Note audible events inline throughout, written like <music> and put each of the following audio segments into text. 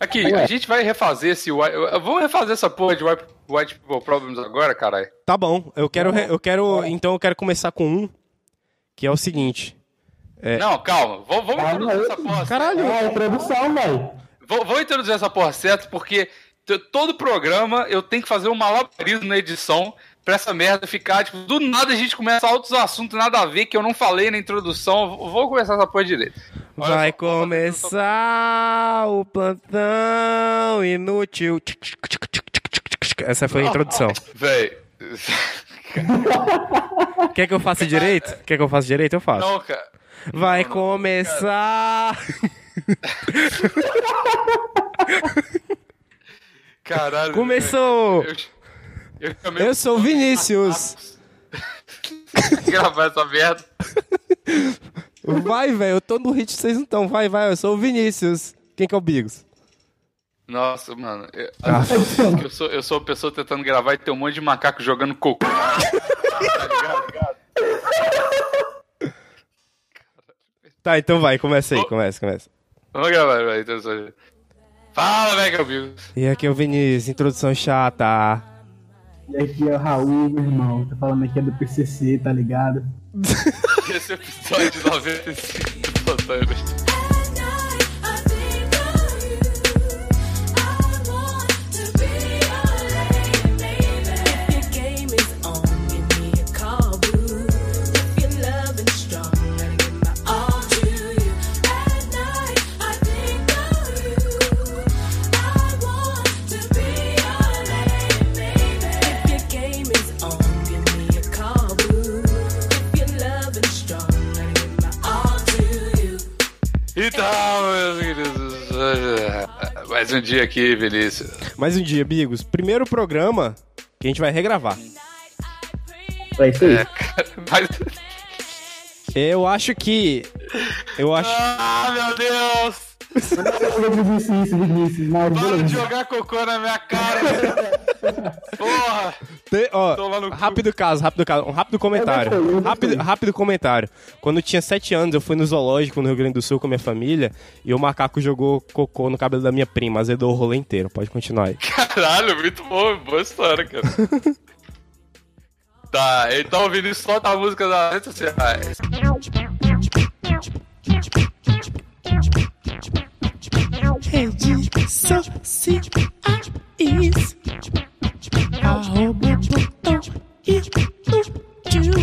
Aqui, a gente vai refazer esse. White- Vamos refazer essa porra de White, white People Problems agora, caralho. Tá bom, eu quero, eu quero, então eu quero começar com um, que é o seguinte. Não, calma. Vamos, vamos introduzir essa porra Caralho, É a introdução, velho. Vou, introduzir essa porra certo, porque todo programa eu tenho que fazer um malabarismo na edição pra essa merda ficar, tipo, do nada a gente começa outros assuntos nada a ver que eu não falei na introdução. Vou começar essa porra direito. Olha vai só, começar o plantão inútil. Essa foi a introdução. Véi. Quer que eu faça direito? Quer que eu faça direito? Eu faço. Não, cara. Vai começar. <laughs> Caralho. Começou. Eu, eu, chamei Eu sou o Vinícius. <laughs> gravar essa merda. Vai, velho, eu tô no hit, vocês não estão. Vai, vai, eu sou o Vinícius. Quem que é o Bigos? Nossa, mano. Eu, Ah. eu sou, eu sou uma pessoa tentando gravar e tem um monte de macaco jogando cocô. <laughs> tá então vai, começa aí, começa, começa. Vamos gravar, vai. Então, só- Fala, velho, que eu vi. E aqui é o Vinícius, introdução chata. E aqui é o Raul, meu irmão. Tô falando aqui é do PCC, tá ligado? Esse episódio de 95 do Plantão. Meus queridos, mais um dia aqui, Vinícius. Mais um dia, Bigos. Primeiro programa que a gente vai regravar. É isso aí. É, cara, <laughs> mas... Eu acho que. Eu acho. Ah, meu Deus! Para de jogar cocô na minha cara! Porra! Te- ó, Tô lá no cu. rápido caso, rápido caso. Um rápido comentário. Eu gostei, eu Rápido, gostei. rápido comentário. Quando eu tinha 7 anos, eu fui no zoológico no Rio Grande do Sul com a minha família e o macaco jogou cocô no cabelo da minha prima, azedou o rolê inteiro. Pode continuar aí. Caralho, muito bom, boa história, cara. tá, então o Vinícius solta a música das redes sociais. Rede sociais Arroba plantão inútil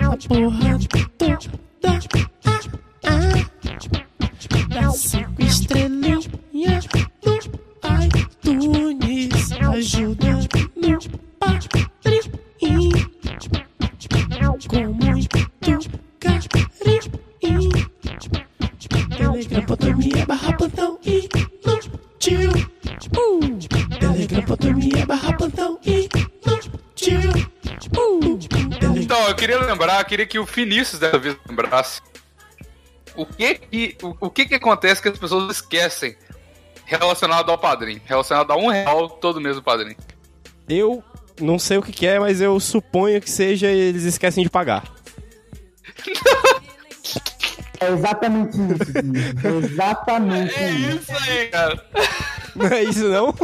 A porra toda Dá cinco estrelinhas no iTunes Ajuda no padrinho Com muito carinho Telegram.me barra plantão uh. Telegram.me barra plantão uh. Telegram Então, eu queria lembrar, eu queria que o Vinícius dessa vez lembrasse o que que, o, o que que acontece que as pessoas esquecem relacionado ao padrinho, relacionado a um real todo mês do padrinho. Eu não sei o que, que é, mas eu suponho que seja eles esquecem de pagar. <laughs> É exatamente isso, Vinícius. É exatamente É isso. isso aí, cara. <laughs> Não é isso, não?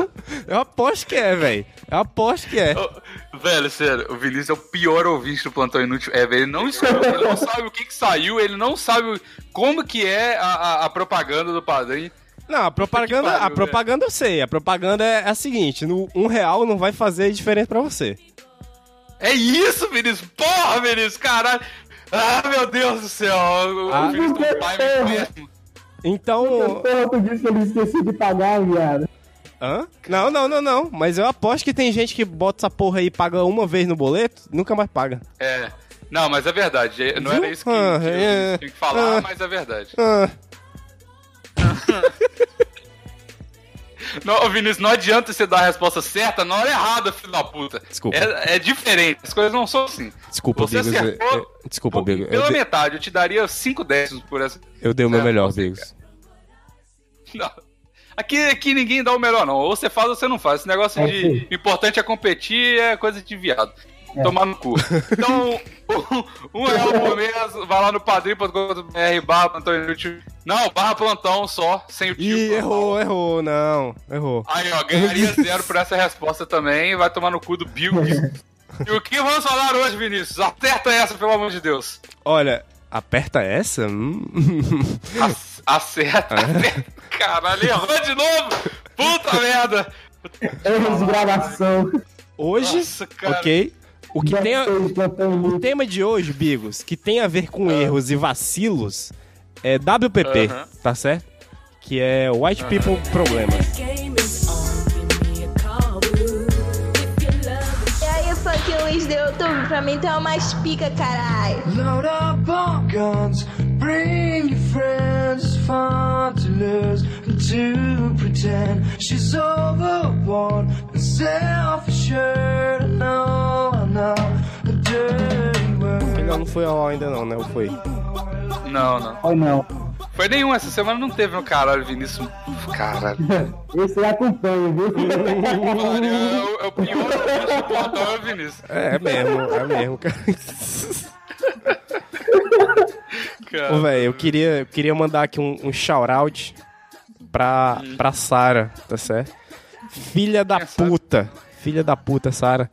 Eu aposto que é, velho. Eu aposto que é. Velho, sério, o Vinícius é o pior ouvinte do Plantão Inútil. É, velho, ele não escuta, ele não sabe o que que saiu, ele não sabe como que é a, a- a propaganda do padrinho. Não, a propaganda, pariu, a propaganda eu sei. A propaganda é a seguinte: no um real não vai fazer diferença pra você. É isso, Vinícius! Porra, Vinícius, caralho! Ah, meu Deus do céu! O, Ah. Tem um pai péssimo. Então. Porra, tu disse que ele esqueceu de pagar, viado. Hã? Não, não, não, não. Mas eu aposto que tem gente que bota essa porra aí e paga uma vez no boleto, nunca mais paga. É. Não, mas é verdade. é- Não era isso que, Ah, que eu é. tinha que falar, Ah. mas é verdade. Ah, <laughs> Não, ô, Vinícius, não adianta você dar a resposta certa na hora errada, filho da puta. Desculpa. É, é diferente, as coisas não são assim. desculpa, Você Bigos. acertou eu- Desculpa, Pô, Bigos. Pela Eu, de- metade, eu te daria 5 décimos por essa. eu dei o meu É, melhor, Bigos. <laughs> Não. Aqui, aqui ninguém dá o melhor, não. Ou você faz ou você não faz. Esse negócio É de sim. importante é competir é coisa de viado. Tomar no cu. Então, Um real por mês, vai lá no padrim.com.br barra plantão inútil. Não, barra plantão só, sem o tio. Ih, errou, errou, não, errou. Aí, ó, ganharia <laughs> zero por essa resposta também. Vai tomar no cu do Bill. E o que vamos falar hoje, Vinícius? Acerta essa, pelo amor de Deus. Olha, aperta essa? Hum. Ac- Acerta, acerta. Caralho, errou de novo. Puta merda. Erros de gravação. Hoje, Nossa, cara. ok. O que tem a- O tema de hoje, Bigos, que tem a ver com erros e vacilos, é WPP, Aham. tá certo? Que é White People Problemas. game is on. Give me a call, boo. If you love E aí, funk Luiz do YouTube, pra mim é umas pica, caralho. Load up guns, bring your friends. It's fun to lose to pretend she's overboard and self-assured. No, I know a dirty word. Não foi ao ainda não, né? Ou foi? Não, não. Ou não. Foi nenhum, essa semana não teve no caralho, Vinícius. Caralho. <laughs> Esse eu acompanho, viu? <laughs> É, o- pior do é o Vinícius. É, é mesmo, é mesmo, cara. <laughs> Cara. Ô, velho, eu queria, eu queria mandar aqui um, um shout-out pra, pra Sara, tá certo? Filha da é puta. Filha da puta, Sara.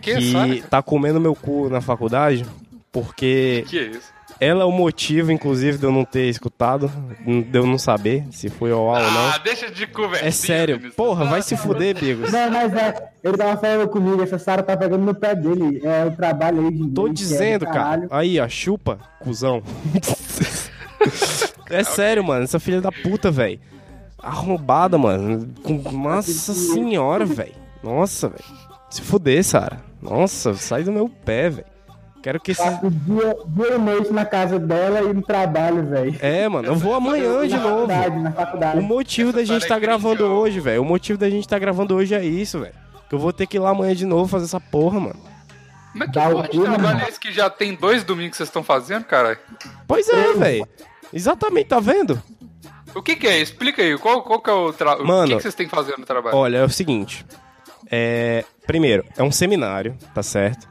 Quem é Que Sara? tá comendo meu cu na faculdade, porque Que é isso? ela é o motivo, inclusive, de eu não ter escutado, de eu não saber se foi ao ar ou não. Ah, deixa de conversa. É sério, porra, vai se fuder, Bigos. Não, mas é, ele tava falando comigo, essa Sara tá pegando no pé dele. É o trabalho aí de Tô que é do dizendo, cara. caralho. Aí, ó, chupa, cuzão. <laughs> é sério, mano, essa filha da puta, velho. Arrombada, mano. Com... Nossa senhora, velho. Nossa, velho. Se fuder, Sara. Nossa, sai do meu pé, velho. Quero que esse. Passo dia, dia e noite na casa dela e no trabalho, velho. É, mano, eu vou amanhã de Na novo. faculdade, na faculdade. O motivo da Essa gente Sara tá é gravando hoje, velho. O motivo da gente tá gravando hoje é isso, velho. Que eu vou ter que ir lá amanhã de novo fazer essa porra, mano. Como é que Dá porra de trabalho é esse que já tem dois domingos que vocês estão fazendo, caralho? Pois é, velho. Exatamente, tá vendo? O que que é? Explica aí, qual, qual que é o trabalho? O Mano, que, que vocês têm que fazer no trabalho? Olha, é o seguinte. É, primeiro, é um seminário, tá certo?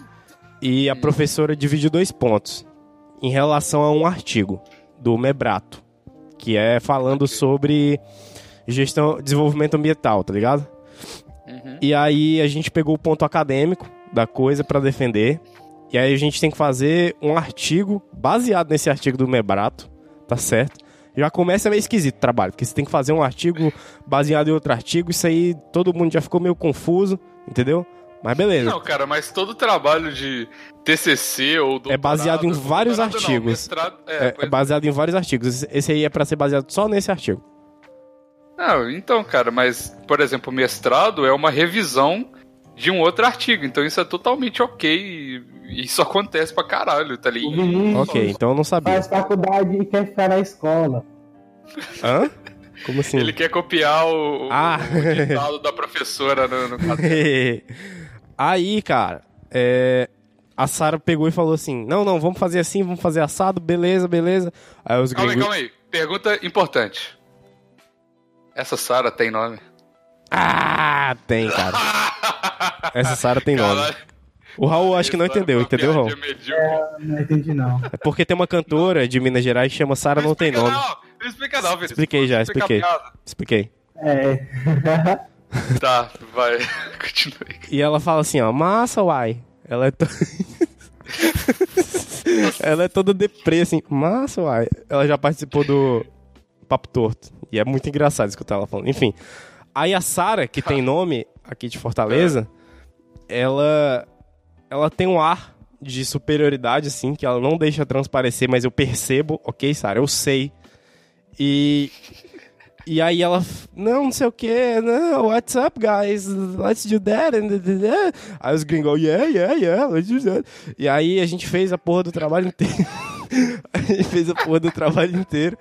E a professora divide dois pontos em relação a um artigo do Mebrato, que é falando sobre gestão, desenvolvimento ambiental, tá ligado? E aí a gente pegou o ponto acadêmico da coisa pra defender. E aí a gente tem que fazer um artigo baseado nesse artigo do Mebrato, tá certo? Já começa meio esquisito o trabalho, porque você tem que fazer um artigo baseado em outro artigo, isso aí todo mundo já ficou meio confuso, entendeu? Mas beleza. Não, cara, mas todo trabalho de TCC ou. É baseado em vários doutorado não, artigos. mestrado- é, É, é pois- baseado em vários artigos. Esse- aí é pra ser baseado só nesse artigo. Não, então, cara, mas, por exemplo, mestrado é uma revisão de um outro artigo, então isso é totalmente ok e isso acontece pra caralho, tá O ligado? Vinícius Ok, então eu não sabia. faz faculdade e quer ficar na escola. Hã? Como assim? Ele quer copiar o, o- Ah. o ditado da professora no, no. <laughs> Aí, cara, é, a Sara pegou e falou assim: Não, não, vamos fazer assim, vamos fazer assado, beleza, beleza. Aí os Calma aí, gringos. calma aí. Pergunta importante. Essa Sara tem nome? Ah, tem, cara. <laughs> Essa Sara tem nome. Caralho, O Raul acho que não entendeu, uma entendeu, Raul? medíocre. Não entendi, não. É porque tem uma cantora de Minas Gerais que chama Sara Não Tem Nome. Não, não explica não, Vinícius. Expliquei já, expliquei. Expliquei. É. <laughs> Tá, vai. <laughs> Continue. E ela fala assim, ó, massa, uai. Ela é, to... <laughs> ela é toda deprê, assim, massa, uai. Ela já participou do Papo Torto. E é muito engraçado escutar ela falando. Enfim. Aí a Sara, que tem nome aqui de Fortaleza, ela ela tem um ar de superioridade, assim, que ela não deixa transparecer, mas eu percebo, ok, Sara, eu sei. E e aí ela, não, não sei o que, não, what's up, guys? Let's do that. and da, da, da." Aí os gringos, yeah, yeah, yeah, let's do that. E aí a gente fez a porra do trabalho inteiro. <laughs> a gente fez a porra do trabalho inteiro.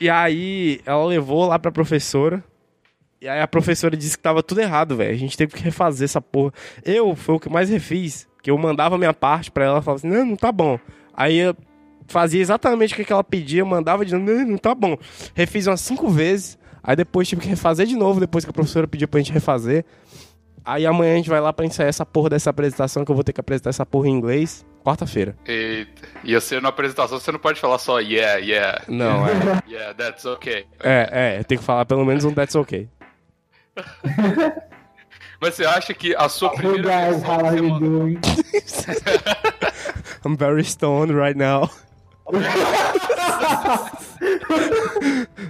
E aí ela levou lá pra professora. E aí a professora disse que tava tudo errado, velho. A gente teve que refazer essa porra. Eu, foi o que mais refiz. Que eu mandava minha parte pra ela, falava assim, não, não tá bom. Aí eu fazia exatamente o que ela pedia, mandava de novo, não, não tá bom. Refiz umas cinco vezes, aí depois tive que refazer de novo, depois que a professora pediu pra gente refazer. Aí amanhã a gente vai lá pra ensaiar essa porra dessa apresentação, que eu vou ter que apresentar essa porra em inglês, quarta-feira. Eita. E você na apresentação você não pode falar só yeah, yeah. Não, é. <laughs> Yeah, that's okay. É, é, tem que falar pelo menos um that's okay. <laughs> Mas você acha que a sua Hey primeira guys, versão how que are você you doing? I'm very stoned right now.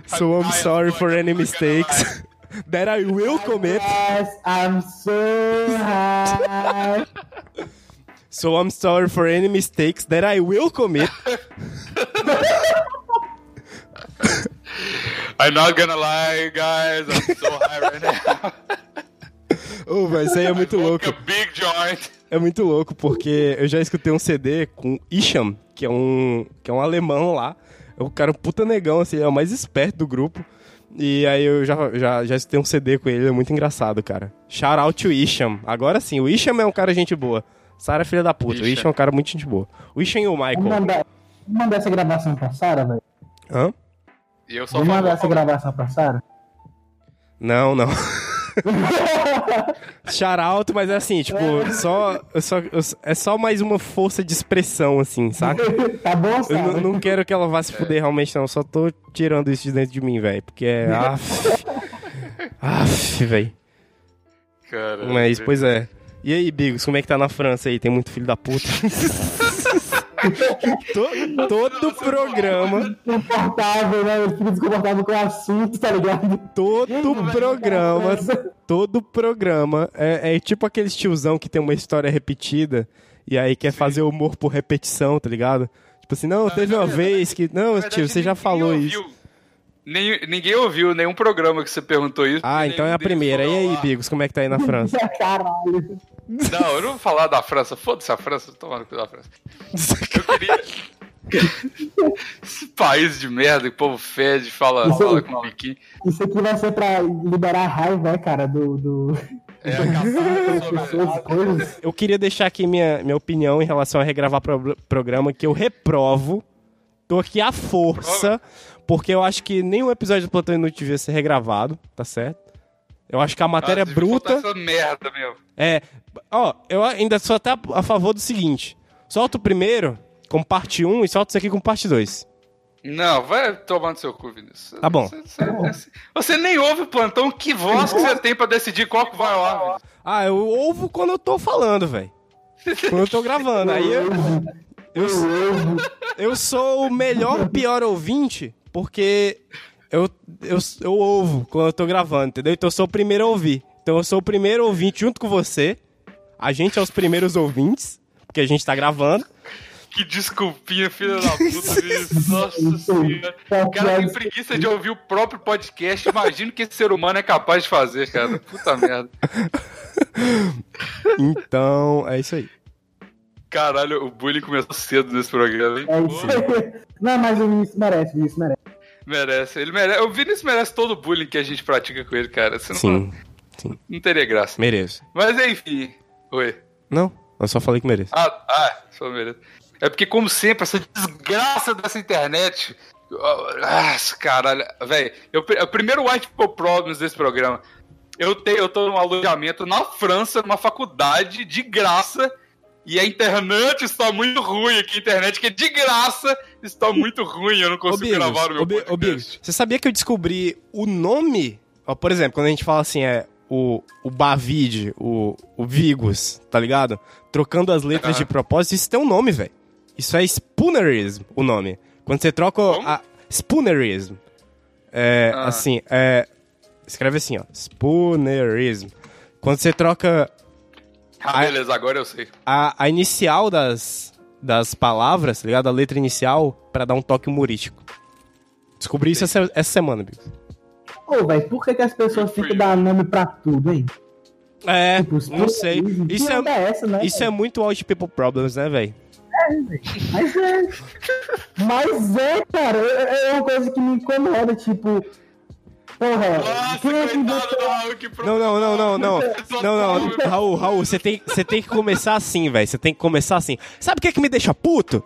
so I'm sorry for any mistakes <laughs> that I will commit. Yes, I'm so high. So I'm sorry for any mistakes that I will commit. <laughs> I'm not gonna lie, guys. I'm so high right now. <laughs> Oh, velho, isso aí é muito louco. É muito louco, porque eu já escutei um CD com Isham, que é um, que é um alemão lá. É um cara puta negão, assim, é o mais esperto do grupo. E aí eu já, já, já escutei um CD com ele, é muito engraçado, cara. Shout out to Isham. Agora sim, o Isham é um cara gente boa. Sara é filha da puta. O Isham. É um cara muito gente boa. O Isham e o Vamos Michael. mandar, vamos mandar essa gravação pra Sara, velho? Hã? E eu só Vamos mandar essa gravação pra Sara? Não, não. <laughs> Out, mas é assim, tipo, só, eu só, eu- é só mais uma força de expressão, assim, saca? <laughs> tá bom, Eu Sara? não, não quero que ela vá se fuder realmente, não. Só tô tirando isso de dentro de mim, velho. Porque é. Aff. Aff, velho. Cara, Mas, pois é. E aí, Bigos, como é que tá na França aí? Tem muito filho da puta. <laughs> <laughs> To- todo programa, Desconfortável, né? Ele fica desconfortável com o assunto, tá ligado? todo programa, todo programa é, é tipo aqueles tiozão que tem uma história repetida e aí quer fazer humor por repetição, tá ligado? Tipo assim, não, teve uma vez que. Não, tio, você já falou ouviu. isso. Nem, ninguém ouviu nenhum programa que você perguntou isso. Ah, então é a primeira. E aí. Bigos, como é que tá aí na <laughs> França? Caralho. Não, eu não vou falar da França. Foda-se a França, toma no cu da França. Eu queria. <laughs> Esse país de merda, que o povo fede, fala, Isso- fala com biquinho. Isso aqui vai ser pra liberar a raiva, né, cara, do... do... É, <laughs> pessoas. Eu queria deixar aqui minha, minha opinião em relação a regravar pro, programa, que eu reprovo. Tô aqui à força, porque eu acho que nenhum episódio do Plantão Inútil devia ser regravado, tá certo? Eu acho que a matéria Ah, é bruta. Merda mesmo. É. Ó, eu ainda sou até a favor do seguinte: solta o primeiro com parte 1 e solta isso aqui com parte 2. Não, vai tomar no seu cu, Vinícius. Tá bom. Você, você- você nem ouve o plantão, que voz que você tem pra decidir qual que vai Vinícius? Ah, eu ouvo quando eu tô falando, velho. Quando eu tô gravando. Aí eu, eu, eu sou o melhor pior ouvinte porque eu, eu, eu ouvo quando eu tô gravando, entendeu? Então eu sou o primeiro a ouvir. Então eu sou o primeiro ouvinte junto com você. A gente é os primeiros ouvintes, porque a gente tá gravando. Que desculpinha, filha da puta, Vinícius. Nossa senhora. O cara tem preguiça de ouvir o próprio podcast. Imagino que esse ser humano é capaz de fazer, cara. Puta merda. Então, é isso aí. Caralho, o bullying começou cedo nesse programa, hein? É isso. Não, mas o Vinícius merece, o Vinícius merece. Merece. Ele merece. O Vinícius merece todo o bullying que a gente pratica com ele, cara. Você não, Sim, sim. não teria graça. Mereço. Mas enfim. Oi. Não, eu só falei que mereço. Ah, ah, só merece. É porque, como sempre, essa desgraça dessa internet. Ah, caralho. Velho, eu- o primeiro White People Problems desse programa. Eu, tenho, eu tô num alojamento na França, numa faculdade, de graça. E a internet está muito ruim aqui. A internet que é de graça está muito ruim. Eu não consigo gravar o meu ô, Bi- ô, podcast. Bigos, você sabia que eu descobri o nome? Ó, por exemplo, quando a gente fala assim, é o, o Bavid, o, o Vigos, tá ligado? Trocando as letras de propósito, isso tem um nome, velho. Isso é Spoonerism, o nome. Quando você troca Como? a Spoonerism. É, Ah. assim, é... Escreve assim, ó. Spoonerism. Quando você troca Ah, beleza, agora eu sei. a, a inicial das, das palavras, tá ligado? A letra inicial pra dar um toque humorístico. Descobri isso essa, essa semana, Bigos. Ô, velho, por que, que as pessoas que dar nome pra tudo, hein? É, Tipo, não sei. Isso onda é, essa, né? isso é muito Old People Problems, né, velho? Mas é. Mas é, cara, é, é uma coisa que me incomoda, tipo. Porra, Nossa, é coitado do Raul que Não, não, não, não, não. <laughs> Não, não. Raul, Raul, você tem, você tem que começar assim, velho. Você tem que começar assim. Sabe o que é que me deixa puto?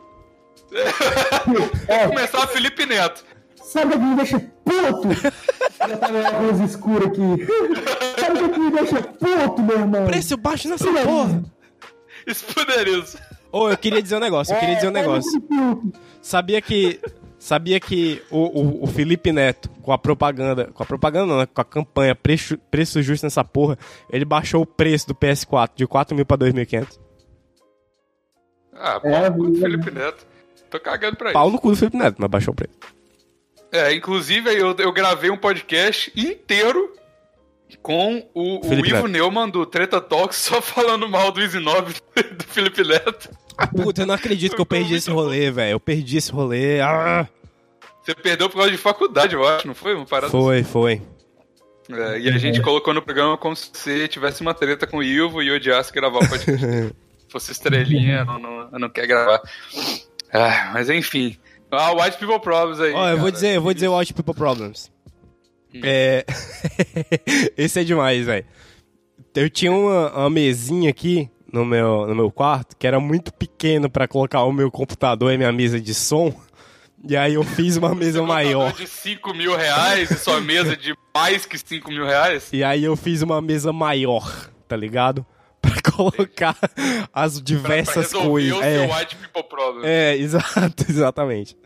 É, <laughs> Começar Felipe Neto. Sabe o que me deixa puto? <laughs> tá meu óculos escuro aqui. Sabe o que me deixa puto, meu irmão? Preço baixo nessa porra. Spoderioso. Ô, eu queria dizer um negócio, eu queria dizer um É, negócio. sabe o que- Sabia que. Sabia que o, o, o Felipe Neto, com a propaganda. Com a propaganda não, né? Com a campanha preço, preço justo nessa porra, ele baixou o preço do PS4 de 4 mil pra 2.500. Ah, pau É, no cu do é. Felipe Neto. Tô cagando pra Pau isso. no cu do Felipe Neto, mas baixou o preço. É, inclusive eu, eu gravei um podcast inteiro com o, o Ivo Neto. Neumann do Treta Talks só <laughs> falando mal do 9 <laughs> do Felipe Neto. Puta, eu não acredito que eu perdi esse rolê, velho. Eu perdi esse rolê. Ah, Você perdeu por causa de faculdade, eu acho, não foi? Uma parada foi, foi. É, e a gente colocou no programa como se você tivesse uma treta com o Ivo e odiasse gravar o podcast. <laughs> Fosse estrelinha, não, não, não quer gravar. Ah, mas enfim. Ah, White People Problems aí. Ó, eu vou dizer, eu vou dizer White People Problems. É. <laughs> Esse é demais, velho. Eu tinha uma, uma mesinha aqui no meu, no meu quarto que era muito pequeno pra colocar o meu computador e minha mesa de som. E aí eu fiz uma mesa maior. de 5 mil reais e sua mesa de mais que 5 mil reais. E aí eu fiz uma mesa maior, tá ligado? Pra <laughs> colocar as Pra, pra diversas resolver coisas. o É, seu White People Problems. é, <laughs> exato, exatamente.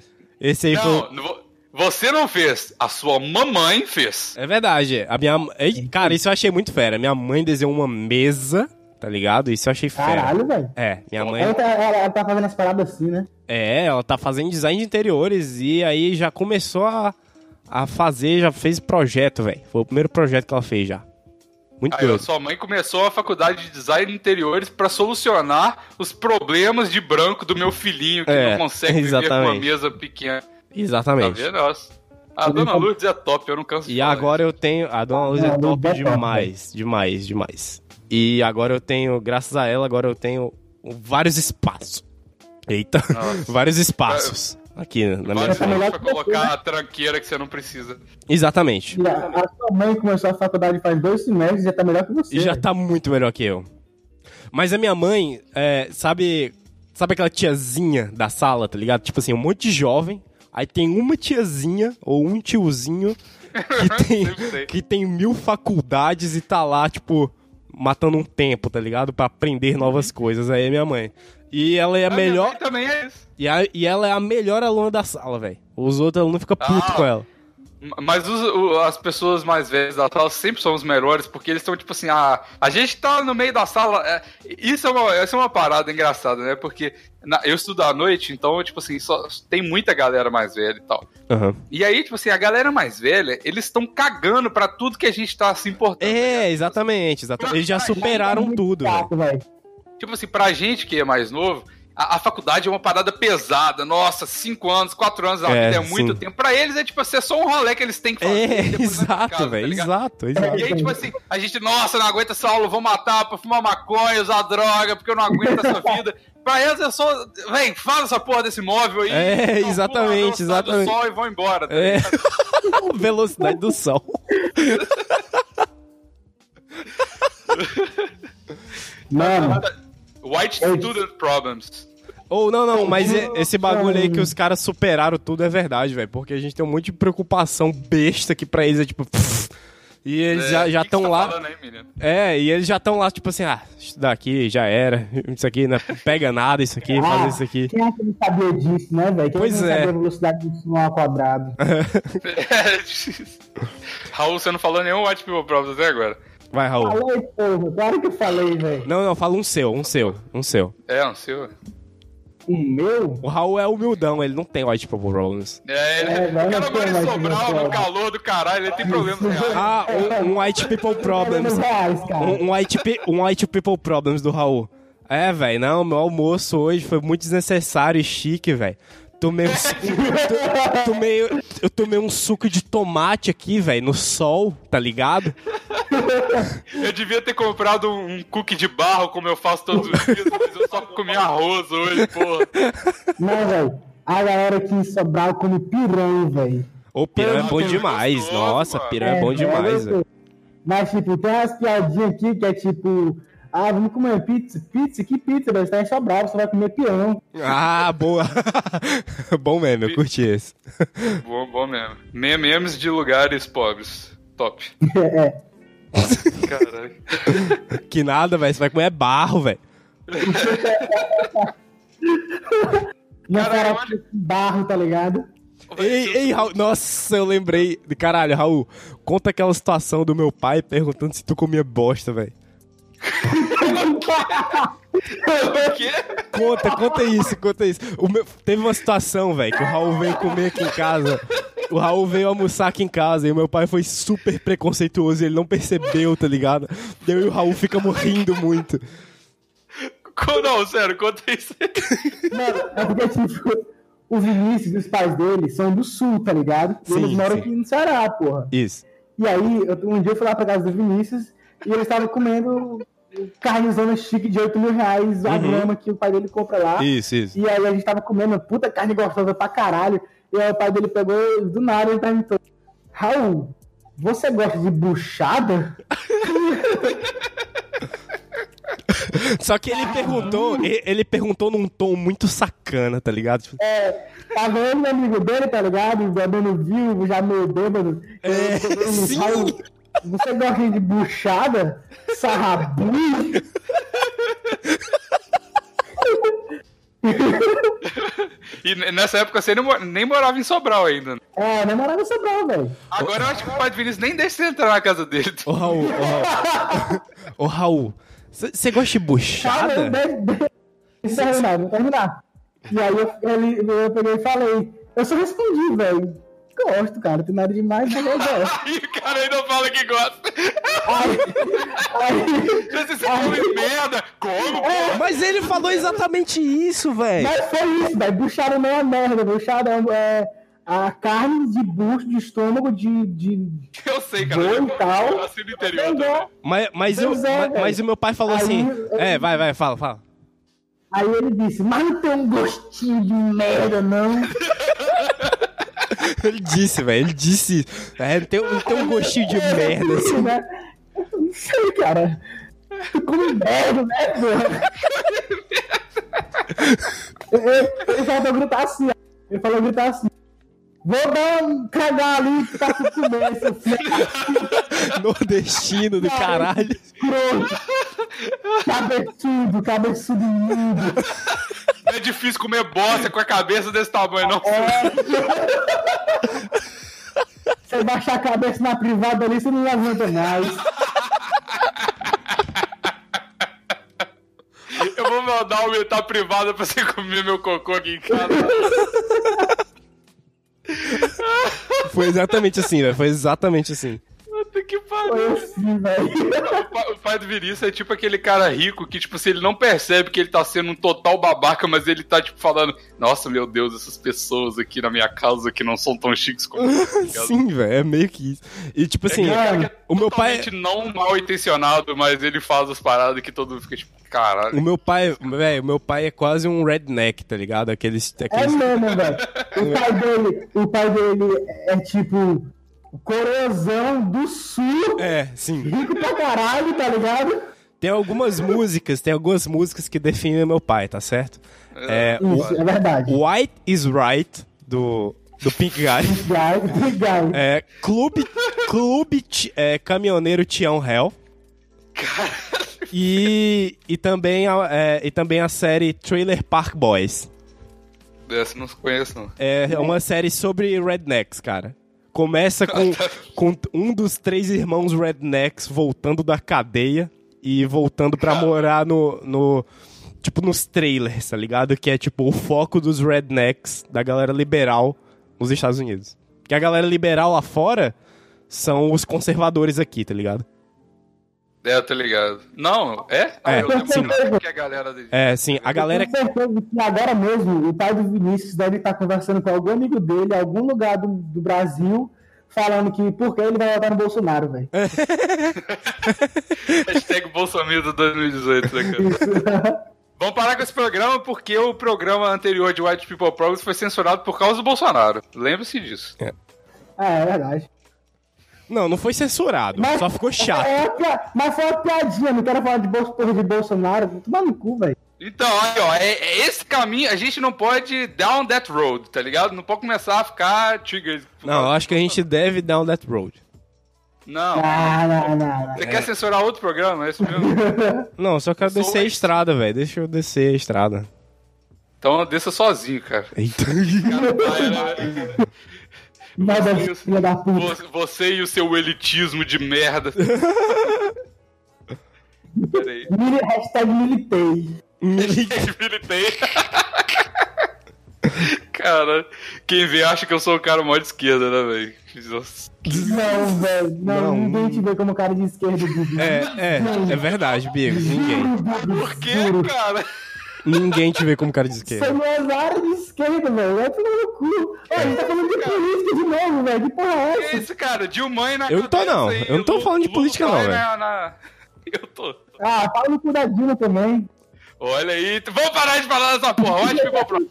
Esse aí foi. Não, não vou- você não fez, a sua mamãe fez. É verdade. A minha. Ei, Cara, isso eu achei muito fera. Minha mãe desenhou uma mesa, tá ligado? Isso eu achei fera. Caralho, velho. É, minha mãe. Ela, tá- ela- ela tá fazendo as paradas assim, né? É, ela tá fazendo design de interiores e aí já começou a, a fazer, já fez projeto, velho. Foi o primeiro projeto que ela fez já. Muito Aí, doido. sua mãe começou a faculdade de design de interiores pra solucionar os problemas de branco do meu filhinho que É, não consegue viver com uma exatamente. mesa pequena. Tá Exatamente. vendo? Nossa. A dona Lourdes é top, eu não canso de E falar agora eu tenho. A Dona Luz é Luz é top, demais. Demais, demais. E agora eu tenho, graças a ela, agora eu tenho vários espaços. Eita, <laughs> vários espaços aqui na minha frente. pra colocar né? a tranqueira que você não precisa. Exatamente. E a, a sua mãe começou a faculdade faz dois semestres e já tá melhor que você. E já tá muito melhor que eu. Mas a minha mãe, é, sabe. Sabe aquela tiazinha da sala, tá ligado? Tipo assim, um monte de jovem. Aí tem uma tiazinha ou um tiozinho que <laughs> tem, que tem mil faculdades e tá lá, tipo, matando um tempo, tá ligado? Pra aprender novas coisas. Aí é minha mãe. E ela é a A minha melhor. mãe também é isso. E, a- e ela é a melhor aluna da sala, velho. Os outros alunos ficam putos Ah. com ela. Mas os- o- as pessoas mais velhas da sala sempre são os melhores, porque eles estão tipo assim, ah, a gente tá no meio da sala. é, isso, é uma, essa é uma parada engraçada, né? Porque na- eu estudo à noite, então, tipo assim, só, tem muita galera mais velha e tal. Aham. E aí, tipo assim, a galera mais velha, eles estão cagando pra tudo que a gente tá se importando. tá? É, exatamente, exatamente. Eles já superaram Muito tudo, chato, velho. Tipo assim, pra gente que é mais novo, a, a faculdade é uma parada pesada. Nossa, cinco anos, quatro anos É, vida é muito sim. tempo. Pra eles é tipo assim, é só um rolê que eles têm que fazer. É, exato, tá velho. ligado? exato, exato. E aí, tipo assim, a gente, nossa, não aguenta essa aula, vou matar pra fumar maconha, usar droga, porque eu não aguento essa <laughs> vida. pra eles é só, vem, faz essa porra desse móvel aí. É, porra, exatamente, velocidade exatamente. Do sol e vão embora. tá É. <laughs> Velocidade do sol. Mano, White Student Problems. Ou não, não, mas esse bagulho aí que os caras superaram tudo é verdade, velho. Porque a gente tem um monte de preocupação besta que pra eles é tipo. pff, e eles É, já já estão tá lá. falando menino? É, e eles já estão lá, tipo assim, ah, isso daqui já era. Isso aqui não pega nada, isso aqui, fazer isso aqui. Quem é que não sabia disso, né, velho? Quem Pois é que não é. sabia a velocidade do som ao quadrado? <laughs> Raul, você não falou nenhum White People Problems até agora. Vai, Raul. Falei, porra, claro que eu falei, velho. Não, não, fala um seu, um seu, um seu. É, um seu. O meu? O Raul é humildão, ele não tem white people problems. É, ele, É, vai o cara não mora em Sobral, no não calor do caralho, ele tem problemas <laughs> reais. Ah, um, um white people problems. Problemas reais, cara. Um, um white, um white people problems do Raul. É, velho, não, meu almoço hoje foi muito desnecessário e chique, velho. Tomei um, su- to- tomei, eu tomei um suco de tomate aqui, velho, no sol, tá ligado? Eu devia ter comprado um cookie de barro, como eu faço todos os dias, mas eu só comi arroz hoje, porra. Não, velho. A galera aqui em Sobral come piranha, velho. Ô, piranha é bom que demais, gostoso, nossa, mano. piranha é bom demais, velho. Mas, tipo, tem umas piadinhas aqui que é tipo... Ah, vamos comer pizza. Pizza? Que pizza, velho? Você tá em Sobral, você vai comer peão. Ah, boa. <laughs> bom mesmo, eu curti esse. <laughs> Bom, bom mesmo. Me- Memes de lugares pobres. top. <laughs> É. Caralho. Que nada, velho. Você vai comer barro, velho. Uma Cara, barro, tá ligado? Ei, ei, Raul. Nossa, eu lembrei. de Caralho, Raul, conta aquela situação do meu pai perguntando se tu comia bosta, velho. O <laughs> quê? Conta, conta isso, conta isso. O meu- teve uma situação, velho, que o Raul veio comer aqui em casa. O Raul veio almoçar aqui em casa e o meu pai foi super preconceituoso e ele não percebeu, tá ligado? Eu e o Raul ficamos rindo muito. Não, sério, conta isso. Mano, é porque, tipo, o Vinícius e os pais dele são do sul, tá ligado? E eles Sim, moram sim. aqui no Ceará, porra. Isso. E aí, um dia eu fui lá pra casa do Vinícius e eles estavam comendo carnezona chique de 8 mil reais a Uhum. grama que o pai dele compra lá. Isso, isso. E aí a gente tava comendo puta carne gostosa pra caralho. E aí o pai dele pegou e do nada ele perguntou: Raul, você gosta de buchada? <laughs> Só que ele perguntou, e- ele perguntou num tom muito sacana, tá ligado? Tipo, Tava eu e o amigo dele, tá ligado? Bebendo vivo, já meio bêbado. É, e sim. Raul, você gosta de buchada? Sarrabu? E nessa época você nem mo- nem morava em Sobral ainda. né? É, namorada Sobral, velho. Agora eu acho que o do Vinícius nem deixa você entrar na casa dele. ô Raul, ô Raul. Ô Raul, você gosta de Calma, buchada? deixa eu terminar, vou terminar. E aí eu, ele, eu peguei e falei, eu só respondi, velho. Gosto, cara, não tem nada demais, mas eu gosto. <laughs> E o cara ainda fala que gosta. Aí, aí, Você come merda. Como? pô? Mas ele falou exatamente isso, velho. mas foi isso, velho. Buchada não é merda, buchada é, é a carne de bucho, de estômago, de. de... Eu sei, cara. Eu e tal. eu nasci no interior também. Mas, mas, eu, é, mas, mas o meu pai falou Aí, assim. eu- É, vai, vai, fala, fala. Aí ele disse, mas não tem um gostinho de merda, não. <laughs> <laughs> Ele disse, velho, ele disse. É, tem, um- tem um gostinho de merda, assim. né? Não sei, cara. Tu come merda, né, porra? <laughs> Ele falou gritar assim, ó. Ele falou gritar assim. Vou dar um cagar ali que tá com comer, seu filho <laughs> Nordestino do caralho. Cabeçudo, cabeçudo imundo. Não é difícil comer bosta com a cabeça desse tamanho, não. Você baixar a cabeça na privada ali, você não levanta mais. Eu vou mandar aumentar privada pra você comer meu cocô aqui em casa. <laughs> Foi exatamente assim, velho. Foi exatamente assim. Puta que Foi pariu. assim, velho. O O pai do Vinícius é tipo aquele cara rico que, tipo, se ele não percebe que ele tá sendo um total babaca, mas ele tá, tipo, falando: Nossa, meu Deus, essas pessoas aqui na minha casa que não são tão chiques como eu. tá? Sim, velho, é meio que isso. E tipo assim, Cara, que é o meu pai. não mal intencionado, mas ele faz as paradas que todo mundo fica tipo, caralho. O meu pai, velho, o meu pai é quase um redneck, tá ligado? Aqueles. É aqueles... mesmo, velho. O pai dele, o pai dele é tipo o Corozão do Sul, É, sim. rico pra caralho, tá ligado? Tem algumas músicas, tem algumas músicas que definem meu pai, tá certo? É, Isso, é verdade. o White is Right, do, do Pink Guy. Guy, guy. É, Clube, Clube é, Caminhoneiro Tião Hell. E, e, também a, é, e também a série Trailer Park Boys. Essa eu não conheço, não. É uma série sobre rednecks, cara. Começa com, <laughs> com um dos três irmãos rednecks voltando da cadeia e voltando pra morar no, no. Tipo, nos trailers, tá ligado? Que é tipo o foco dos rednecks da galera liberal nos Estados Unidos. Que a galera liberal lá fora são os conservadores aqui, tá ligado? É, eu tô ligado. Não, é? Ah, É, eu lembro sim. que a galera dele. É, sim, a galera. Eu tenho certeza que agora mesmo o pai do Vinícius deve estar conversando com algum amigo dele, em algum lugar do, do Brasil, falando que por que ele vai votar no Bolsonaro, velho. <laughs> Hashtag Bolsonaro 2018, né, cara? <laughs> Vamos parar com esse programa porque o programa anterior de White People Progress foi censurado por causa do Bolsonaro. Lembre-se disso. É, é verdade. Não, não foi censurado, só ficou chato. É, uma pia- mas foi uma piadinha, não quero falar de, Bolso, porra de Bolsonaro. Toma no cu, velho. Então, aí, ó, é, é esse caminho, a gente não pode down that road, tá ligado? Não pode começar a ficar trigger. Não, eu acho que a gente deve down that road. Não. Não, não, não, não. Você quer censurar outro programa? É isso mesmo? <laughs> Não, eu só quero sou descer a estrada, velho. Deixa eu descer a estrada. Então desça sozinho, cara. Eita. Nada, filha da puta. Você, você e o seu elitismo de merda. Peraí. <laughs> Hashtag militei. Militei. Cara, quem vê acha que eu sou o cara mó de esquerda, né, velho? Não, velho. Não, Não. ninguém te vê como cara de esquerda, Bibi. É, é, é verdade, Bigos. Ninguém. Por quê, cara? Ninguém te vê como cara de Você esquerda. não é área de esquerda, velho. Vai tomar no cu. A gente tá falando de política de novo, velho. Que porra é Que essa? isso, cara? Dilma na Eu não tô, não. aí, Eu não tô falando de política, não, velho. na- <laughs> Eu tô. Ah, fala no cu da Dilma também. Olha aí, vamos parar de falar dessa porra. White People Problem.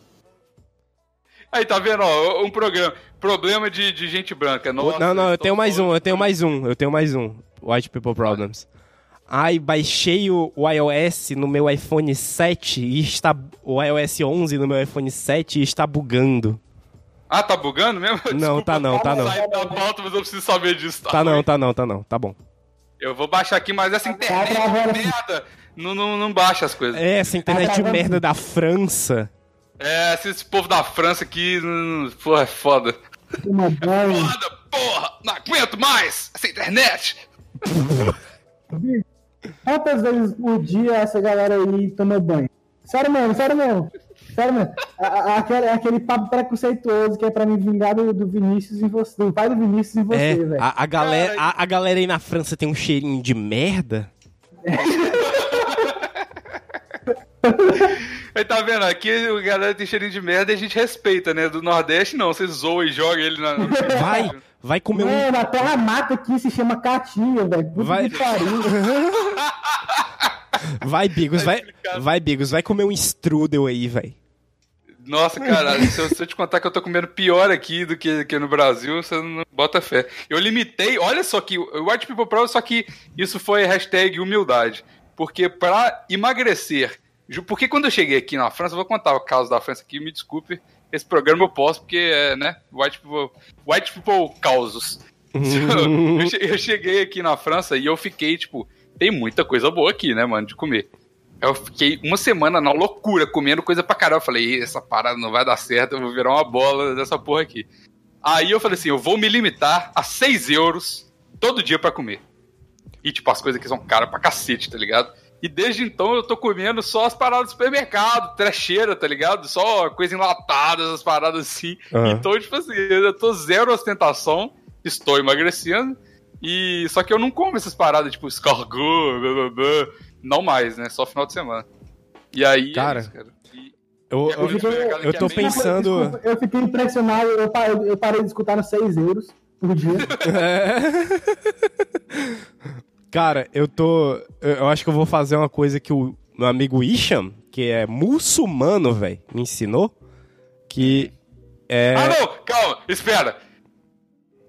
Aí, tá vendo, ó, um programa. Problema de, de gente branca. Nossa, Não, não, eu tenho mais um, eu tenho mais um, eu tenho mais um. White People Problems. Ai, baixei o, o iOS no meu iPhone 7 e está. O iOS 11 no meu iPhone 7 e está bugando. Ah, tá bugando mesmo? Não, tá não, tá não. Sai da pauta, mas eu preciso saber disso. Tá não, tá não, tá não, tá bom. Eu vou baixar aqui, mas essa internet Tá travando. de merda não, não, não baixa as coisas. É, essa internet de travando. merda da França. É, esse, esse povo da França aqui, hum, porra, é foda. Toma banho. Foda, porra, não aguento mais essa internet. <laughs> Quantas vezes por dia essa galera aí toma banho? Sério mesmo, sério mesmo. Sério mesmo. A- a- Aquele, aquele papo preconceituoso que é pra me vingar do, do Vinícius em você, do pai do Vinícius em você, É, velho. a, a galera, a, a galera aí na França tem um cheirinho de merda. <laughs> Aí tá vendo, aqui o galera tem cheirinho de merda e a gente respeita, né? Do Nordeste não, você zoa e joga ele na. Vai, vai comer um. Mano, a terra mata aqui se chama Caatinga, velho. Puta Vai- que pariu. <laughs> Vai, Bigos, vai, explicado. vai, Bigos, vai comer um strudel aí, velho. Nossa, caralho, se eu, se eu te contar que eu tô comendo pior aqui do que, que no Brasil, você não bota fé. Eu limitei, olha só que o White People Problem, só que isso foi hashtag humildade. Porque pra emagrecer, porque quando eu cheguei aqui na França, eu vou contar o caso da França aqui, me desculpe, esse programa eu posso, porque é, né, White People, White People causos. <laughs> eu, che- eu cheguei aqui na França e eu fiquei, tipo, tem muita coisa boa aqui, né, mano, de comer. Eu fiquei uma semana na loucura, comendo coisa pra caramba. Eu falei, "Ih, essa parada não vai dar certo, eu vou virar uma bola dessa porra aqui. Aí eu falei assim, eu vou me limitar a 6 euros todo dia pra comer. E, tipo, as coisas aqui são caras pra cacete, tá ligado? E desde então eu tô comendo só as paradas do supermercado, trecheira, tá ligado? Só coisa enlatada, essas paradas assim. Aham. Então, tipo assim, eu tô zero ostentação, estou emagrecendo. E só que eu não como essas paradas, tipo, escargot, blá, blá, blá. não mais, né? Só final de semana. E aí, é Cara, isso, cara. E- Eu, e eu, eu tô é pensando- Desculpa, eu fiquei impressionado, eu parei, eu parei de escutar nos 6 euros por dia. <laughs> <laughs> Cara, eu tô. Eu acho que eu vou fazer uma coisa que o meu amigo Isham, que é muçulmano, velho, me ensinou. Que é. Ah, não! Calma, espera!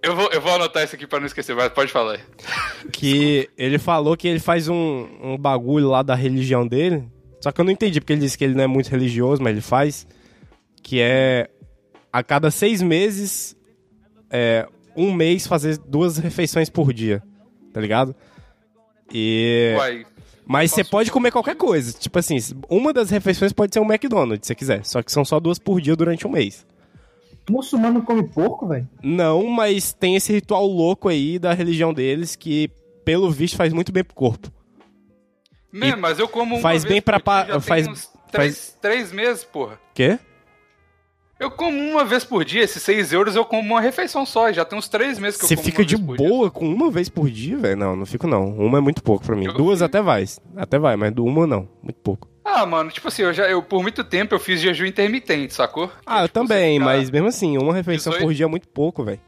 Eu vou, eu vou anotar isso aqui pra não esquecer, mas pode falar aí. <laughs> que ele falou que ele faz um, um bagulho lá da religião dele. Só que eu não entendi, porque ele disse que ele não é muito religioso, mas ele faz. Que é a cada seis meses, é, um mês fazer duas refeições por dia. Tá ligado? E. Uai, Mas você pode comer qualquer coisa. Tipo assim, uma das refeições pode ser um McDonald's, se você quiser. Só que são só duas por dia durante um mês. Muçulmano não come porco, velho? Não, mas tem esse ritual louco aí da religião deles que, pelo visto, faz muito bem pro corpo. Man, mas eu como faz bem pra pa- faz- tem uns três, três meses, porra. Quê? Eu como uma vez por dia, esses 6 euros eu como uma refeição só, e já tem uns três meses que Você eu como fica uma de por dia. boa com uma vez por dia, velho? Não, não fico não. Uma é muito pouco pra mim. Eu Duas fico. até vai. Até vai, mas do uma não. Muito pouco. Ah, mano, tipo assim, eu já, eu, por muito tempo eu fiz jejum intermitente, sacou? Ah, eu tipo, você também, fica- mas mesmo assim, uma refeição 18? por dia é muito pouco, velho.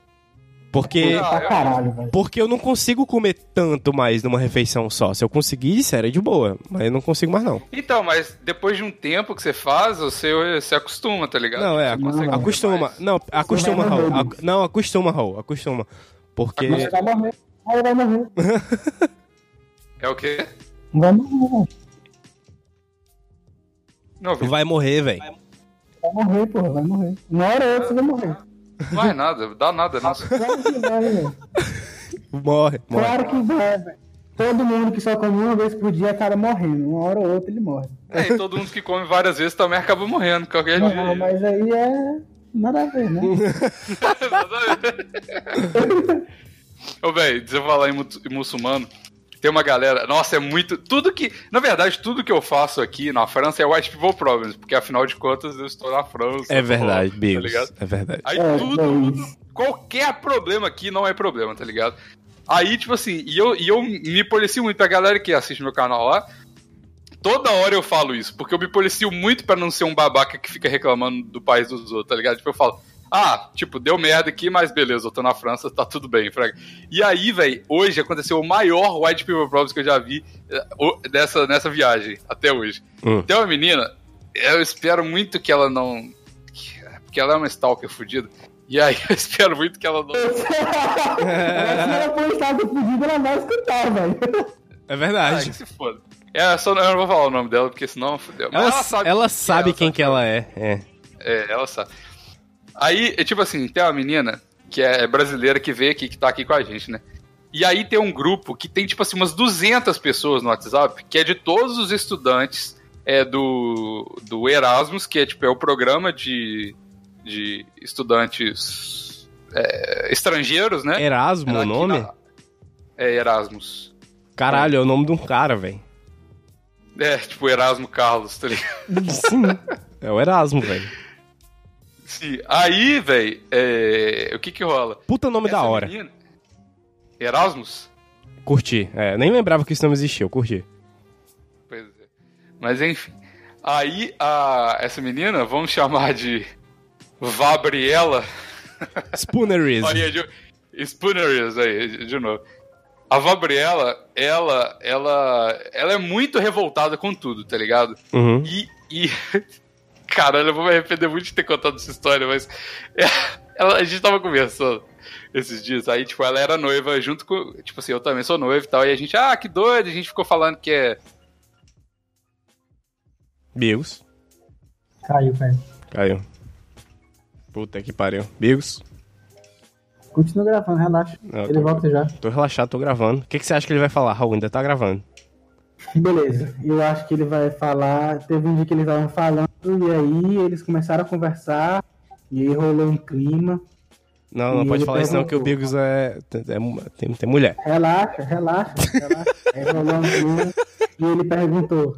Porque, Ah, eu- caralho, porque eu não consigo comer tanto mais numa refeição só. Se eu conseguisse, era de boa. Mas eu não consigo mais, não. Então, mas depois de um tempo que você faz, você se acostuma, tá ligado? Não, é, consegue comer acostuma. mais. Não, acostuma, Raul. Ac- Não, acostuma, Raul. Acostuma. Porque. Vai morrer. Ele vai morrer. É o quê? Vai morrer. Não. Vai morrer, velho. Vai morrer, porra, vai morrer. Uma hora você vai morrer. Não é nada, dá nada, não. Claro que vai, velho. Morre, morre. Claro que vai, velho. Todo mundo que só come uma vez por dia acaba morrendo. Uma hora ou outra ele morre. É, e todo mundo que come várias vezes também acaba morrendo qualquer Não, dia. mas aí é. Nada a ver, né? <laughs> <laughs> Ô, velho, deixa eu falar em, mu- em muçulmano. Tem uma galera. Nossa, é muito. Tudo que. Na verdade, tudo que eu faço aqui na França é White People Problems, porque afinal de contas eu estou na França. É verdade, tá Bigos. ligado? é verdade. Aí É, tudo, é tudo- qualquer problema aqui não é problema, tá ligado? Aí, tipo assim, e eu, e eu me policio muito pra galera que assiste meu canal lá. Toda hora eu falo isso, porque eu me policio muito pra não ser um babaca que fica reclamando do país dos outros, tá ligado? Tipo, eu falo, ah, tipo, deu merda aqui, mas beleza, eu tô na França, tá tudo bem, fraga. E aí, velho, hoje aconteceu o maior White People Problems que eu já vi eh, dessa, nessa viagem, até hoje. Hum. Tem uma menina, eu espero muito que ela não. que- Porque ela é uma stalker fodida. E aí eu <laughs> espero muito que ela não. Se ela for estado fudido, ela vai escutar, velho. É Ai, verdade. que se foda. É, só, eu não vou falar o nome dela, porque senão fodeu. Mas Ela, ela sabe, quem quem que ela é. É. É, ela sabe. Aí, é tipo assim, tem uma menina que é brasileira que veio aqui, que tá aqui com a gente, né? E aí tem um grupo que tem, tipo assim, umas 200 pessoas no WhatsApp, que é de todos os estudantes é, do, do Erasmus, que é, tipo, é o programa de, de estudantes é, estrangeiros, né? Erasmo o Aqui nome? na- É Erasmus. Caralho, é o nome de um cara, velho. É, tipo Erasmo Carlos, tá ligado? Sim. É o Erasmo, velho. Sim. Aí, velho, é... o que que rola? Puta nome da Essa hora. menina- Erasmus? Curti. É, nem lembrava que esse nome existia, eu curti. Pois é. Mas enfim. Aí, a... essa menina, vamos chamar de Vabriela. <laughs> Spoonerism. Olha, de... Spooneries aí, de novo. A Vabriela, ela, ela, ela é muito revoltada com tudo, tá ligado? Uhum. E, e <laughs> caralho, eu vou me arrepender muito de ter contado essa história, mas é, <laughs> ela- a gente tava conversando esses dias, aí, tipo, ela era noiva junto com, tipo assim, eu também sou noivo e tal, e a gente, ah, que doido, a gente ficou falando que é, Bigos. Caiu, velho. Caiu. Puta que pariu. Bigos. Continua gravando, relaxa. Não, Ele tô- volta já. Tô relaxado, tô gravando. O que, que você acha que ele vai falar, Raul? Ainda tá gravando. Beleza. Eu acho que ele vai falar. Teve um dia que eles estavam falando, e aí eles começaram a conversar, e aí rolou um clima. Não, não pode falar isso não, que o. Bigos é, é- tem, tem mulher. Relaxa, relaxa, relaxa. Aí rolou um clima, e ele perguntou: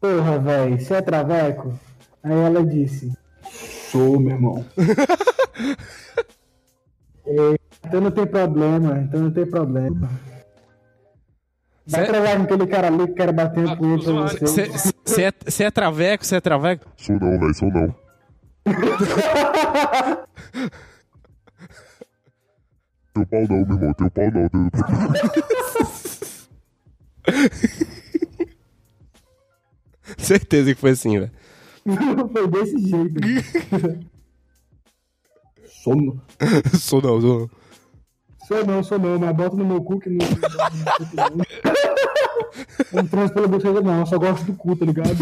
Porra, velho, você é traveco? Aí ela disse: Sou, meu irmão. <laughs> É, então não tem problema, então não tem problema. Vai Cê- trabalhar com aquele cara ali que quer bater Ah, um punho pra você. Você é, cê é traveco? Você é traveco? Sou não, velho, sou não. <laughs> Teu pau não, meu irmão, teu pau não. Teu... <laughs> Certeza que foi assim, velho. Foi desse jeito. <laughs> sou não. sou não, sou não. Sou não, sou não, mas bota no meu cu que não. Não transo pela bochecha, não, eu só gosto do cu, tá ligado?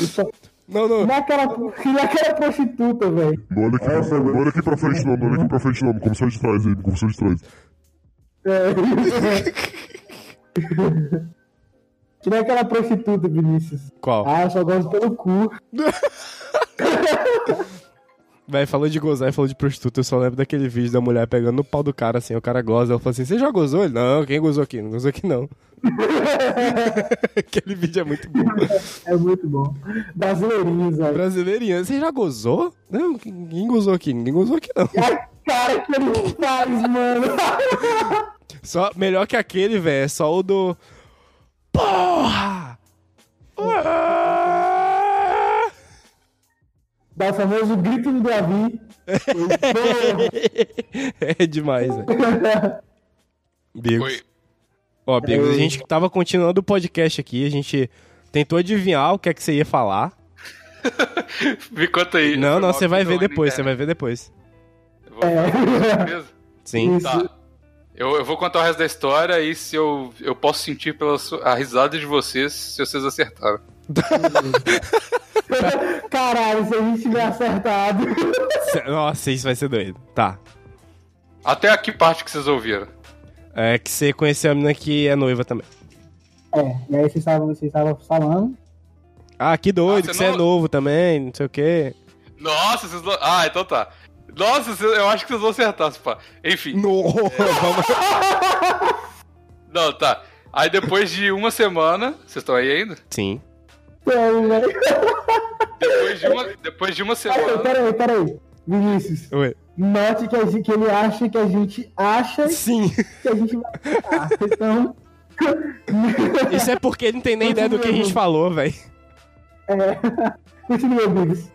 Eu só... Não, não. Não é aquela, não é aquela prostituta, velho. Não olha aqui, pra, não olha aqui pra frente não, não olha aqui pra frente não, começou de trás aí, começou de trás. É. Que não é aquela prostituta, Vinícius. Qual? Ah, eu só gosto pelo cu. <laughs> Véi, falou de gozar e falou de prostituta. Eu só lembro daquele vídeo da mulher pegando no pau do cara, assim. O cara goza. Ela falou assim: Você já gozou? Ele, não, quem gozou aqui? Não gozou aqui, não. <laughs> Aquele vídeo é muito bom. É muito bom. Brasileirinhos, velho. Brasileirinha, você já gozou? Não, ninguém gozou aqui. Ninguém gozou aqui, não. A cara que ele faz, mano. <laughs> Só, melhor que aquele, velho, é só o do. Porra! Ah! Dá o famoso grito do Davi. <laughs> É demais, velho. <laughs> Bigos. Ó, Bigos, a gente tava continuando o podcast aqui, a gente tentou adivinhar o que é que você ia falar. <laughs> me conta aí. Não, não, você vai ver depois, você vai ver depois. Eu vou beleza? Sim. Tá. Eu, eu vou contar o resto da história e se eu, eu posso sentir pela su- a risada de vocês se vocês acertaram. <laughs> Caralho, se a gente tiver acertado. Nossa, isso vai ser doido. Tá. Até aqui parte que vocês ouviram. É que você conheceu a menina que é noiva também. É, e aí vocês estavam, vocês estavam falando. Ah, que doido, Ah, que você você é não- novo também, não sei o quê. Nossa, vocês não... Ah, então tá. Nossa, eu acho que vocês vão acertar, pá. Enfim. No, <laughs> vamos... Não, tá. Aí depois de uma semana. Vocês estão aí ainda? Sim. Peraí, velho. Depois de uma, depois de uma Peraí, semana. peraí, peraí. Vinícius, Oi. note que, a gente, que ele acha que a gente acha Sim. que a gente vai acertar. Então, <laughs> Isso é porque ele não tem nem ideia do que a gente falou, velho. é... Continua, Biggs.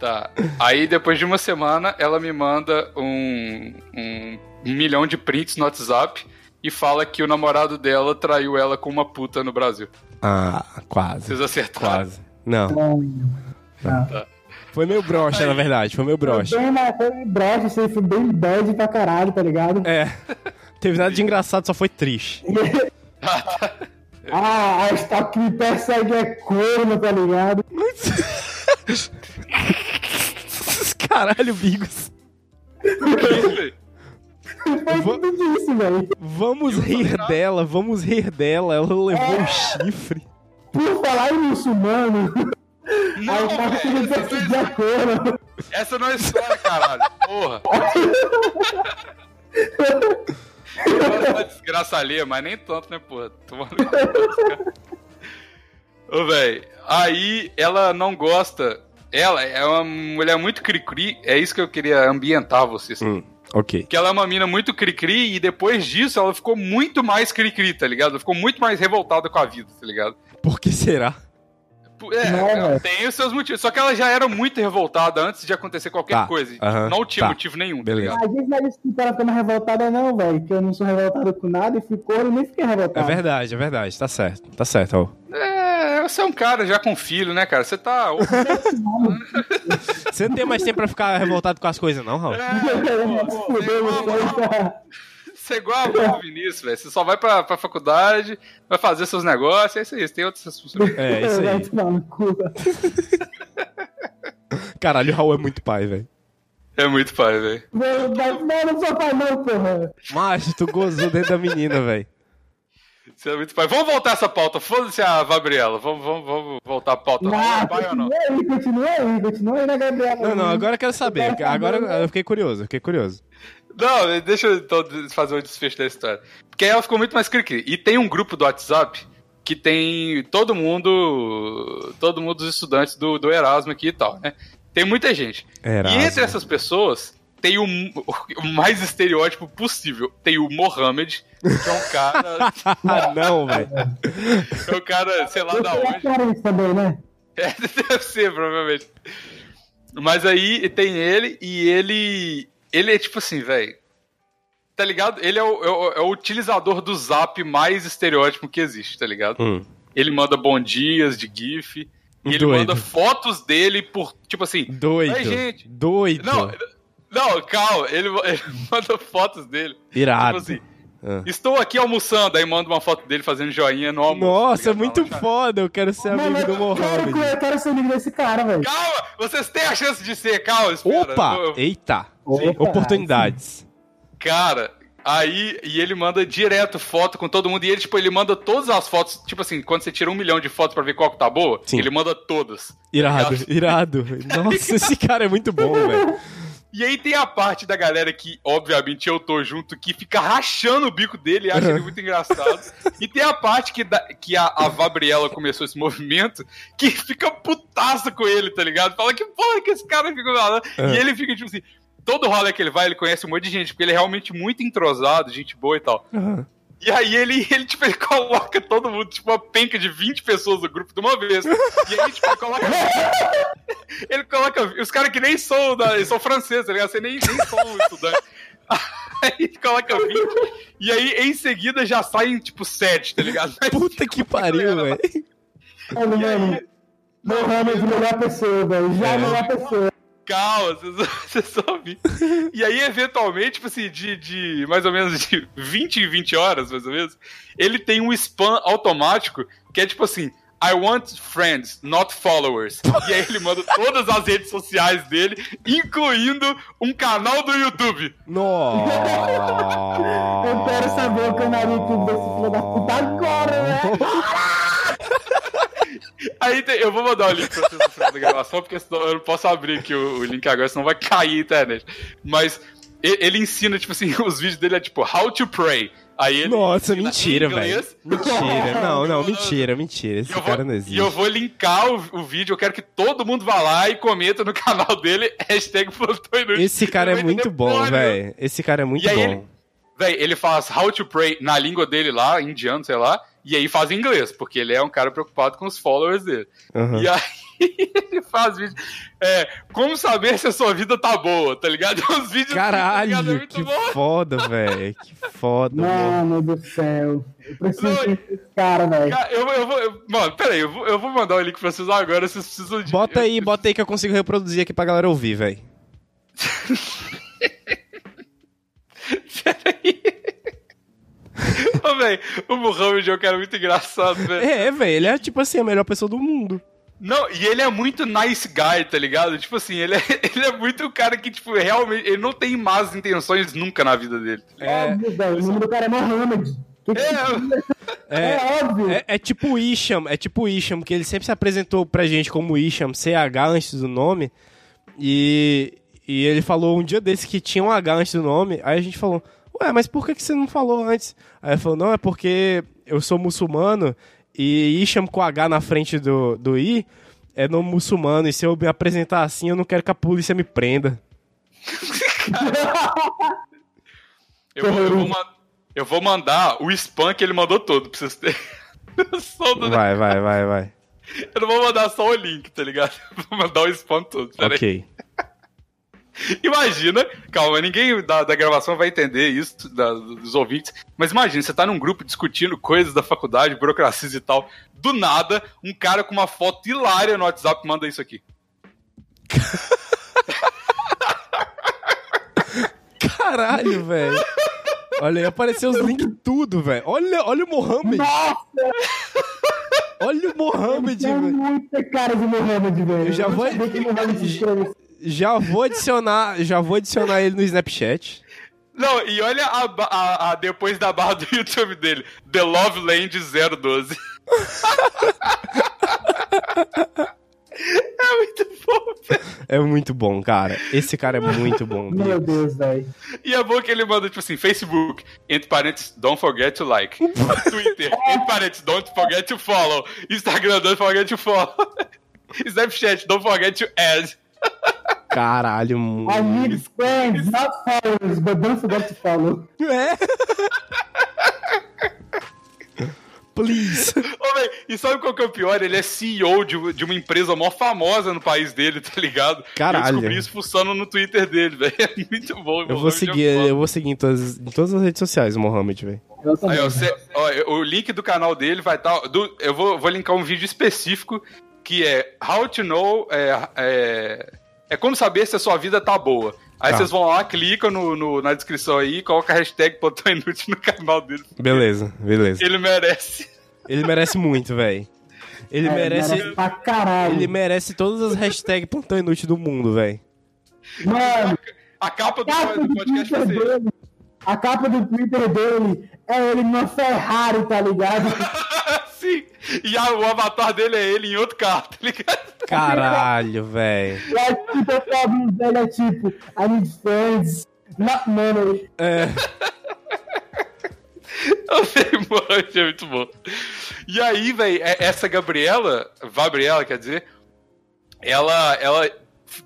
Tá. Aí depois de uma semana, ela me manda um, um milhão de prints no WhatsApp e fala que o namorado dela traiu ela com uma puta no Brasil. Ah, quase. Vocês acertaram. Quase. Não. Não. Foi meio broxa, na verdade. Foi. Bem, mas foi broxa, isso aí foi bem bad pra caralho, tá ligado? É. Teve nada de engraçado, só foi triste. <laughs> Ah, a que me persegue é corno, tá ligado? <laughs> Caralho, Bigos. Foi tudo disso, velho. Vamos rir dela, vamos rir dela. Ela levou um chifre. Por falar em muçulmano, Não, a é é, essa não é história, caralho. Porra. É uma desgraça alheia, mas nem tanto, né, porra? Tomando. Ô, velho, aí ela não gosta. Ela é uma mulher muito cri-cri. É isso que eu queria ambientar vocês. Hum, ok. Que ela é uma mina muito cri-cri e depois disso ela ficou muito mais cri-cri, tá ligado? Ela ficou muito mais revoltada com a vida, tá ligado? Por que será? É, Não, ela tem os seus motivos. Só que ela já era muito revoltada antes de acontecer qualquer Tá, coisa. não tinha tá. motivo nenhum, Beleza. tá ligado? A gente não é isso que ela ficando revoltada, não, velho. Que eu não sou revoltado com nada e fui corno e nem fiquei É revoltado. verdade, é verdade. Tá certo. Tá certo, ó. É, você é um cara já com filho, né, cara? Você tá. <laughs> Você não tem mais tempo pra ficar revoltado com as coisas, não, Raul? Fudeu, você. Você é igual a mãe do Vinícius, velho. Você só vai pra, pra faculdade, vai fazer seus negócios, é isso aí. Você tem outras responsabilidades. É, isso aí. <laughs> <laughs> Caralho, o Raul é muito pai, velho. É muito pai, velho. Não, não, não, não sou pai, não, porra. Macho, tu gozou dentro da menina, velho. Você é muito pai. Vamos voltar essa pauta. Foda-se a Gabriela. Vamos, vamos, vamos voltar a pauta. Não, Não, pai ou não? continua aí, continua aí, continua aí na Gabriela. Não, não, agora eu quero saber. Eu quero Agora saber. eu fiquei curioso, eu fiquei curioso. Não, deixa eu então fazer um desfecho da história. Porque aí ela ficou muito mais cri-cri. E tem um grupo do WhatsApp que tem todo mundo. Todo mundo dos estudantes do, do Erasmo aqui e tal, né? Tem muita gente. Erasmo. E entre essas pessoas, tem o, o mais estereótipo possível. Tem o Mohamed, que é um cara. <laughs> Ah, não, velho. é um cara, sei lá da onde. também, né? É, <laughs> deve ser, provavelmente. Mas aí tem ele e ele. Ele é tipo assim, velho. Tá ligado? Ele é o, é o- é o utilizador do zap mais estereótipo que existe, tá ligado? Hum. Ele manda bom dias de GIF. E ele Doido. manda fotos dele por, tipo assim. Doido. Oi, gente. Doido. Não, não, calma. Ele, <laughs> ele manda fotos dele. Irado. Tipo assim. Ah. Estou aqui almoçando, aí manda uma foto dele fazendo joinha no almoço. Nossa, ligado? muito Fala, foda. Eu quero ser Mano, amigo do eu quero, Mohamed. eu quero ser amigo desse cara, velho. Calma, vocês têm a chance de ser, calma, espera. Opa! Eu- eu- Eita! Opa, Oportunidades. Cara, aí e ele manda direto foto com todo mundo. E ele, tipo, ele manda todas as fotos. Tipo assim, quando você tira um milhão de fotos pra ver qual que tá boa, Sim. ele manda todas. Irado, irado. <laughs> Nossa, esse cara é muito bom, velho. E aí tem a parte da galera que, obviamente, eu tô junto, que fica rachando o bico dele e acha ele muito engraçado. E tem a parte que, da- que a, a Gabriela começou esse movimento, que fica putaça com ele, tá ligado? Fala que porra que esse cara fica falando. E ele fica, tipo assim, todo rolê que ele vai, ele conhece um monte de gente, porque ele é realmente muito entrosado, gente boa e tal. Aham. E aí ele, ele, tipo, ele coloca todo mundo, tipo, uma penca de 20 pessoas no grupo de uma vez. E aí, tipo, ele coloca. <laughs> ele coloca. Os caras que nem são, da, eles são franceses, tá ligado? Você nem, nem são um estudante. <laughs> Aí ele coloca 20. E aí, em seguida, já saem, tipo, 7, tá ligado? Mas Puta que pariu, velho. Mano, mano. Mohamed, melhor pessoa, velho. Já É. melhor pessoa. Calma, vocês, <laughs> vocês só. E aí, eventualmente, tipo assim, de, de mais ou menos de 20 em 20 horas, mais ou menos, ele tem um spam automático que é tipo assim: I want friends, not followers. E aí ele manda todas as redes sociais dele, incluindo um canal do YouTube. Nossa. Eu quero saber o canal do YouTube desse filho da puta agora, né? Aí tem- eu vou mandar o link pra vocês no final da gravação, porque senão eu não posso abrir aqui o, o link agora, senão vai cair a internet. Mas e- ele ensina, tipo assim, <laughs> os vídeos dele é tipo How to Pray. Aí ele Nossa, mentira, velho. Mentira. Não, não, mentira, mentira. Esse E eu, cara vou, não e existe. eu vou linkar o, o vídeo, eu quero que todo mundo vá lá e comenta no <laughs> canal dele, hashtag. Esse cara é muito bom, velho. Esse cara é muito E aí bom. ele- Véi, ele faz How to Pray na língua dele lá, indiano, sei lá, e aí faz em inglês, porque ele é um cara preocupado com os followers dele. Aham. E aí <laughs> ele faz vídeo. É, como saber se a sua vida tá boa, tá ligado? Uns vídeos assim, tá ligado? É Caralho, muito que bom. foda, velho. Que foda, mano. Mano do céu. Eu preciso Não, ver esse cara, velho. Eu, eu vou. eu- mano, peraí, eu vou, eu vou mandar o link pra vocês agora, vocês precisam de. Bota aí, bota aí que eu consigo reproduzir aqui pra galera ouvir, velho. <laughs> <laughs> Ô, véi, o Muhammad é um cara muito engraçado, velho. É, velho, ele é tipo assim, a melhor pessoa do mundo. Não, e ele é muito nice guy, tá ligado? Tipo assim, ele é, <laughs> ele é muito o cara que, tipo, realmente, ele não tem más intenções nunca na vida dele. Óbvio, velho. O nome do cara é Mohamed. Que- É, É, óbvio. É, é tipo Isham, é tipo o Isham, que ele sempre se apresentou pra gente como Isham, CH antes do nome. E, e ele falou um dia desse que tinha um H antes do nome. Aí a gente falou, ué, mas por que, que você não falou antes? Aí ele falou, não, é porque eu sou muçulmano e Isham com H na frente do, do I é nome muçulmano. E se eu me apresentar assim, eu não quero que a polícia me prenda. <laughs> eu, vou, eu, vou ma- eu vou mandar o spam que ele mandou todo, pra vocês terem <laughs> noção do- Vai, vai, vai, vai. Eu não vou mandar só o link, tá ligado? <laughs> Vou mandar o spam todo. Ok. <laughs> Imagina, calma, ninguém da, da gravação vai entender isso, da- dos ouvintes, mas imagina, você tá num grupo discutindo coisas da faculdade, burocracias e tal, do nada, um cara com uma foto hilária no WhatsApp manda isso aqui. <laughs> Caralho, velho. Olha aí, apareceu os links tudo, velho. Olha, olha o Mohamed. Nossa, Olha o Mohamed, tem velho. muita cara de Mohamed, velho. Eu já não vou- sabia Já vou adicionar, já vou adicionar ele no Snapchat. Não, e olha a, a- a- depois da barra do YouTube dele, The Love Land 012. é muito bom, velho. É muito bom, cara. Esse cara é muito bom. Meu Deus, velho. E é bom que ele manda, tipo assim, Facebook, entre parênteses, don't forget to like. Twitter, entre parênteses, don't forget to follow. Instagram, don't forget to follow. <laughs> Snapchat, don't forget to add. Caralho, I muito. need friends, not followers, but don't forget to follow. É. Please. Ô, véi, e sabe qual que é o pior? Ele é CEO de, de uma empresa mó famosa no país dele, tá ligado? Caralho. Eu descobri isso fuçando no Twitter dele, velho. É muito bom. Eu vou seguir, eu vou seguir em todas, em todas as redes sociais o Mohamed, velho. Aí, ó, cê- ó, o link do canal dele vai estar. eu vou, vou linkar um vídeo específico que é How to Know. É, é, é como saber se a sua vida tá boa. Aí Tá. vocês vão lá, clicam no, no- na descrição aí, coloca a hashtag Plantão Inútil no canal dele. Beleza, beleza. Ele merece. Ele merece muito, velho. Ele É, merece. pra caralho. Ele merece todas as hashtags plantão inútil do mundo, velho. Mano, A capa do, a capa do do podcast vai Twitter ser. dele. A capa do Twitter dele é ele numa Ferrari, tá ligado? <laughs> <laughs> E a- o avatar dele é ele em outro carro, tá ligado? Caralho, velho. E aí, tipo, o problema dele é tipo, I need friends, not money. É. <laughs> Eu sei, mano, é muito bom. E aí, velho, essa Gabriela, Gabriela, quer dizer, ela, ela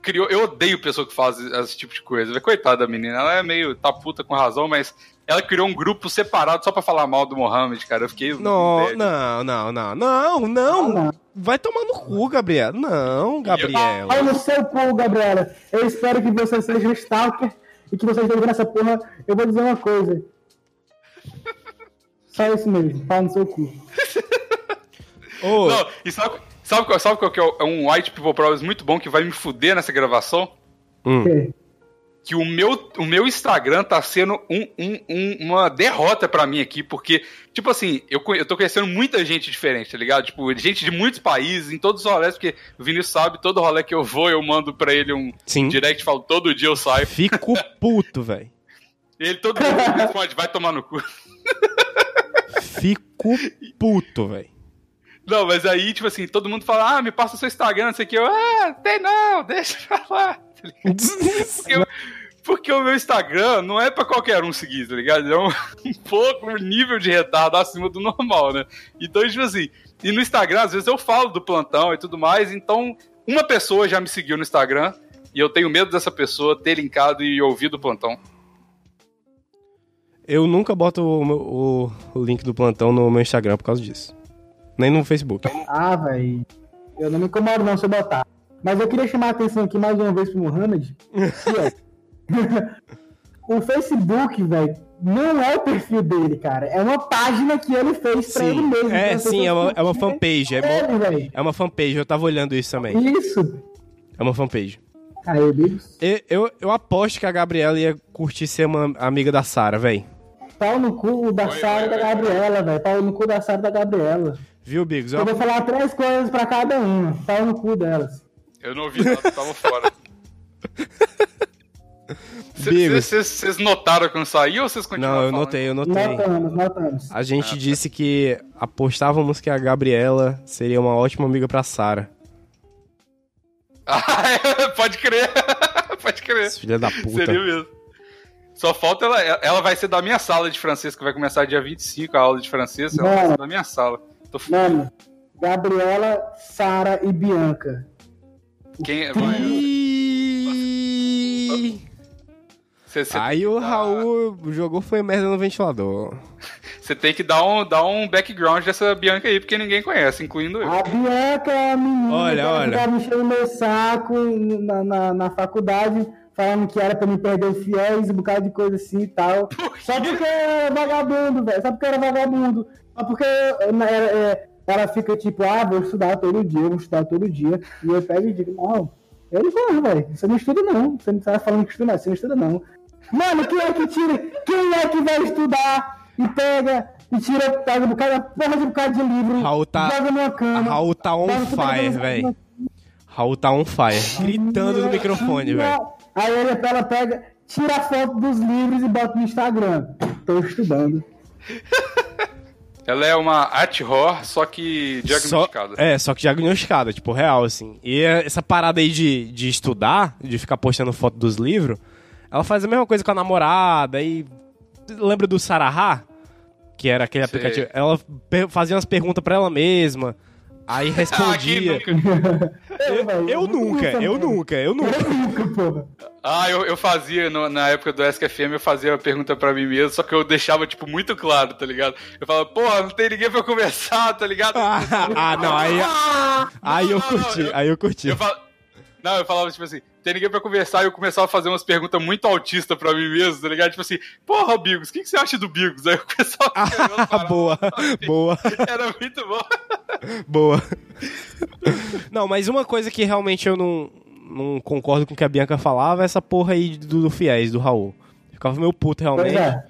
criou. Eu odeio pessoa que faz esse tipo de coisa. Coitada da menina, ela é meio tá puta com razão, mas ela criou um grupo separado só pra falar mal do Mohamed, cara. Eu fiquei. Não, não, não, não, não, não. Vai tomar no cu, Gabriela. Não, Gabriela. Olha no seu cu, Gabriela. Eu espero que você seja um stalker e que você esteja vendo essa porra. Eu vou dizer uma coisa. <laughs> Só isso mesmo, pau no seu cu. Ô, Não, e sabe, sabe, qual, sabe qual que é é um White People Problems muito bom que vai me fuder nessa gravação? hum, Ok. Que o meu, o meu Instagram tá sendo um- um- um- uma derrota pra mim aqui, porque, tipo assim, eu, eu tô conhecendo muita gente diferente, tá ligado? Tipo, gente de muitos países, em todos os rolês, porque o Vinícius sabe, todo rolê que eu vou, eu mando pra ele um Sim. direct, falo, todo dia eu saio. Fico puto, velho. Ele todo dia responde, vai tomar no cu. Fico puto, velho. Não, mas aí, tipo assim, todo mundo fala, ah, me passa o seu Instagram, não sei o que. Eu, ah, tem não, <laughs> deixa pra lá. tá? Porque, porque o meu Instagram não é pra qualquer um seguir, tá ligado? É um, <laughs> um pouco um nível de retardo acima do normal, né? Então, tipo assim, e no Instagram, às vezes eu falo do plantão e tudo mais, então uma pessoa já me seguiu no Instagram e eu tenho medo dessa pessoa ter linkado e ouvido o plantão. Eu nunca boto o, o- o link do plantão no meu Instagram por causa disso. Nem no Facebook. Ah, velho. Eu não me incomodo não se eu botar. Mas eu queria chamar a atenção aqui mais uma vez pro Mohamed. é, <laughs> o Facebook, velho, não é o perfil dele, cara. É uma página que ele fez pra ele Sim, mesmo. é, sim, é uma, é uma fanpage. É, curtirem mo- ele, velho. é uma fanpage, eu tava olhando isso também. Isso. É uma fanpage. Aí. Eu, eu, eu aposto que a Gabriela ia curtir ser uma amiga da Sara, velho. Pau no cu da Sara e da Gabriela, velho. Pau no cu da Sara e da Gabriela. Viu, Bigos? Eu, Eu vou falar três coisas pra cada uma. Pau no cu delas. Eu não ouvi nada, tava fora. <laughs> Bigos. Vocês notaram que eu não saí ou vocês continuaram Não, eu falando? notei, eu notei. Notamos, notamos. A gente disse que apostávamos que a Gabriela seria uma ótima amiga pra Sara. Ah, <laughs> é, pode crer. <laughs> pode crer. Filha da puta. Seria mesmo. Só falta ela. Ela vai ser da minha sala de francês, que vai começar dia 25 a aula de francês. Ela vai Não. ser da minha sala. Tô. Mano, Gabriela, Sara e Bianca. Quem vai. Ih, Você, você Aí o dar- Raul jogou foi merda no ventilador. <laughs> Você tem que dar um, dar um background dessa Bianca aí, porque ninguém conhece, incluindo eu. A Bianca é a menina Olha, que olha. ficava enchendo meu saco na, na, na faculdade, falando que era pra me perder fiéis, um bocado de coisa assim e tal. Só porque eu era vagabundo, velho. Só porque eu era vagabundo. Só porque era- é, ela fica tipo, ah, vou estudar todo dia, vou estudar todo dia. E eu pego e digo, não, eu não vou, velho. Você não estuda, não. Você não tá falando que estuda, mas você não estuda, não. Mano, quem é que tira? Quem é que vai estudar e pega e tira, pega um bocado, porra de um bocado de livro, Raul tá- joga numa cama. Raul tá on fire, velho. Raul tá on fire. Gritando no microfone, velho. Aí ele, ela pega, tira a foto dos livros e bota no Instagram. Tô estudando. <laughs> Ela é uma art horror, só que Só, diagnosticada. é, só que diagnosticada, tipo, real, assim. E essa parada aí de, de estudar, de ficar postando foto dos livros, ela faz a mesma coisa com a namorada e. Lembra do Sarahá? Que era aquele Sei. aplicativo. Ela fazia umas perguntas pra ela mesma. Aí Ah, respondia. nunca? <laughs> Eu, eu nunca, eu nunca, eu nunca. Eu nunca, porra. Ah, eu, eu fazia, no- na época do SKFM, eu fazia a pergunta pra mim mesmo, só que eu deixava, tipo, muito claro, tá ligado? Eu falava, porra, não tem ninguém pra eu conversar, tá ligado? <laughs> Ah, ah, não, aí, aí eu curti, aí eu curti. Eu fal... Não, eu falava, tipo assim, tem ninguém pra conversar e eu começava a fazer umas perguntas muito autistas pra mim mesmo, tá ligado? Tipo assim, porra, Bigos, o que, que você acha do Bigos? Aí eu começava a Ah, <laughs> boa, boa. Era muito bom. Boa. Não, mas uma coisa que realmente eu não, não concordo com o que a Bianca falava é essa porra aí do, do Fiéis, do Raul. Ficava meio puto realmente. é.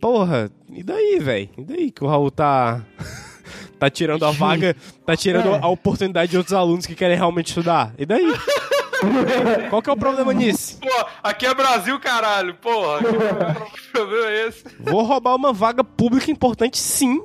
Porra, e daí, velho? E daí que o Raul tá. <laughs> tá tirando a vaga, tá tirando É. a oportunidade de outros alunos que querem realmente estudar. E daí? <laughs> Qual que é o problema nisso? Pô, aqui é Brasil, caralho, porra. <laughs> Que problema é esse? Vou roubar uma vaga pública importante, sim.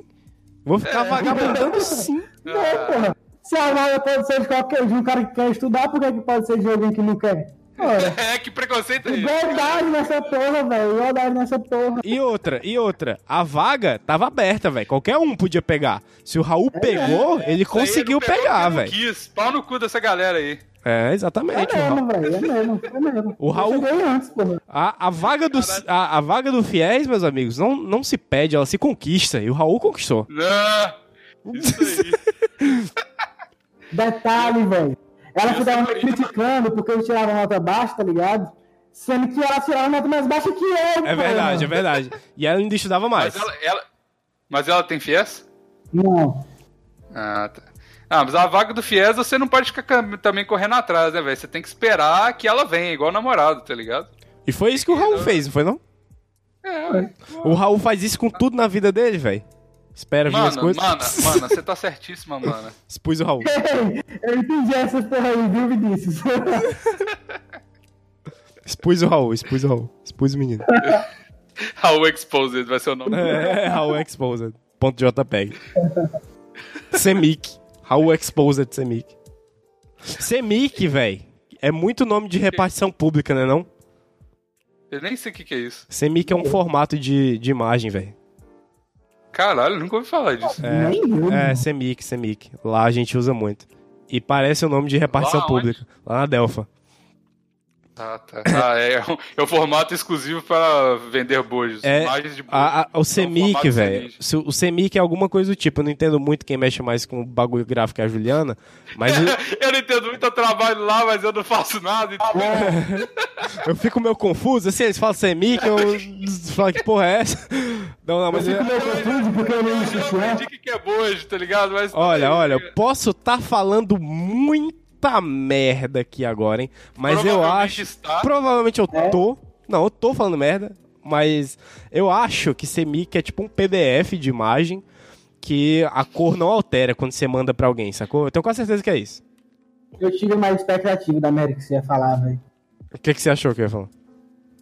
Vou ficar vagabundando, <laughs> sim. Não, porra. Se a vaga pode ser de qualquer de um cara que quer estudar, por que que pode ser de alguém que não quer? Ora, <laughs> É, que preconceito é igualdade nessa porra, velho. Igualdade nessa porra. E outra, e outra, a vaga tava aberta, velho. Qualquer um podia pegar. Se o Raul pegou, ele Isso aí conseguiu não pegou pegar, não velho. quis. Pau no cu dessa galera aí. É, É exatamente. Raul- mesmo, velho. É mesmo. É mesmo. O Raul- antes, porra. A, a vaga do, a, a vaga do Fiéis, meus amigos, não, não se pede, ela se conquista. E o Raul conquistou. Ah, isso aí. Detalhe, velho. Ela Eu ficava me criticando porque eu tirava nota baixa, tá ligado? Sendo que ela tirava nota mais baixa que eu, É verdade, é verdade. E ela ainda estudava mais. Mas ela, ela- mas ela tem fies? Não. Ah, tá. Ah, mas a vaga do Fies você não pode ficar também correndo atrás, né, velho? Você tem que esperar que ela venha, igual namorado, tá ligado? E foi isso que o Raul fez, não foi não? É, ué. O Raul faz isso com tudo na vida dele, velho. Espera vir as Mano, coisas. mano, mano, você tá certíssima, mano. <laughs> Expus o Raul. <laughs> Eu entendi essas porra aí, viu, Vinícius? <laughs> Expus o Raul, expus o Raul. Expus o menino. Raul Exposed vai ser o nome. É, Raul Exposed. Ponto JPEG. Semic. Raul Exposed Semic. Semic, velho. É muito nome de repartição pública, né não? Eu nem sei o que, que é isso. Semic é um formato de, de imagem, velho. Caralho, nunca ouvi falar disso. É, Nem eu. é, Semic, Semic. Lá a gente usa muito. E parece o nome de repartição Lá pública. Lá na Delfa. Ah, tá. Ah, é, é o formato exclusivo para vender bojos. É, Imagens de bojos. A- a- o É Semic, formato velho. O Semic é alguma coisa do tipo. Eu não entendo muito quem mexe mais com o bagulho gráfico que é a Juliana. Mas eu, <laughs> Eu não entendo muito o trabalho lá, mas eu não faço nada. Então... <laughs> eu fico meio confuso. Assim, eles falam Semic, eu falo que porra é essa? Não, não, mas. Eu eu- fico meio confuso porque eu nem Eu sei não o que é. o que é bojo, tá ligado? Mas Olha, olha, eu posso estar falando muita merda aqui agora, hein? Mas eu acho. está. Provavelmente eu tô. Não, eu tô falando merda. Mas eu acho que Semic é tipo um PDF de imagem que a cor não altera quando você manda pra alguém, sacou? Eu tenho quase certeza que é isso. Eu tive mais expectativa da América que você ia falar, velho. O que, que você achou que eu ia falar?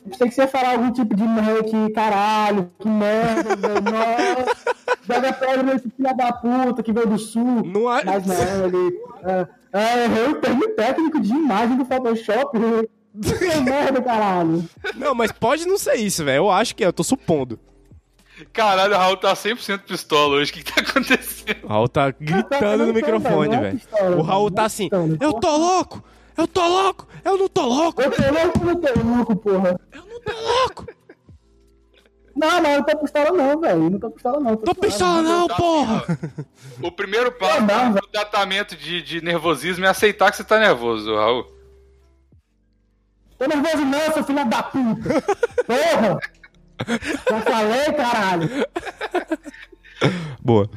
Eu pensei que você ia falar algum tipo de merda que, caralho, que merda, velho. Nossa, <laughs> joga pedra nesse filho da puta que veio do sul. Não há- Mas não, ele. É, é, errei o termo técnico de imagem do Photoshop. <laughs> Que merda, caralho. Não, mas pode não ser isso, velho. Eu acho que é, eu tô supondo. Caralho, o Raul tá 100% pistola hoje. O que, que tá acontecendo? O Raul tá gritando no microfone, não é velho. O Raul tá assim: Eu tô louco! Eu tô louco! Eu não tô louco! Eu tô louco, eu não tô louco, porra. Eu não tô louco! Não, não, eu não tô pistola não, velho. Eu Não tô pistola não. Tô pistola não, porra! O primeiro passo Não, não, do tratamento de, de nervosismo é aceitar que você tá nervoso, Raul. Tô nervoso não, seu filho da puta. Porra. <laughs> Já falei, caralho. Boa.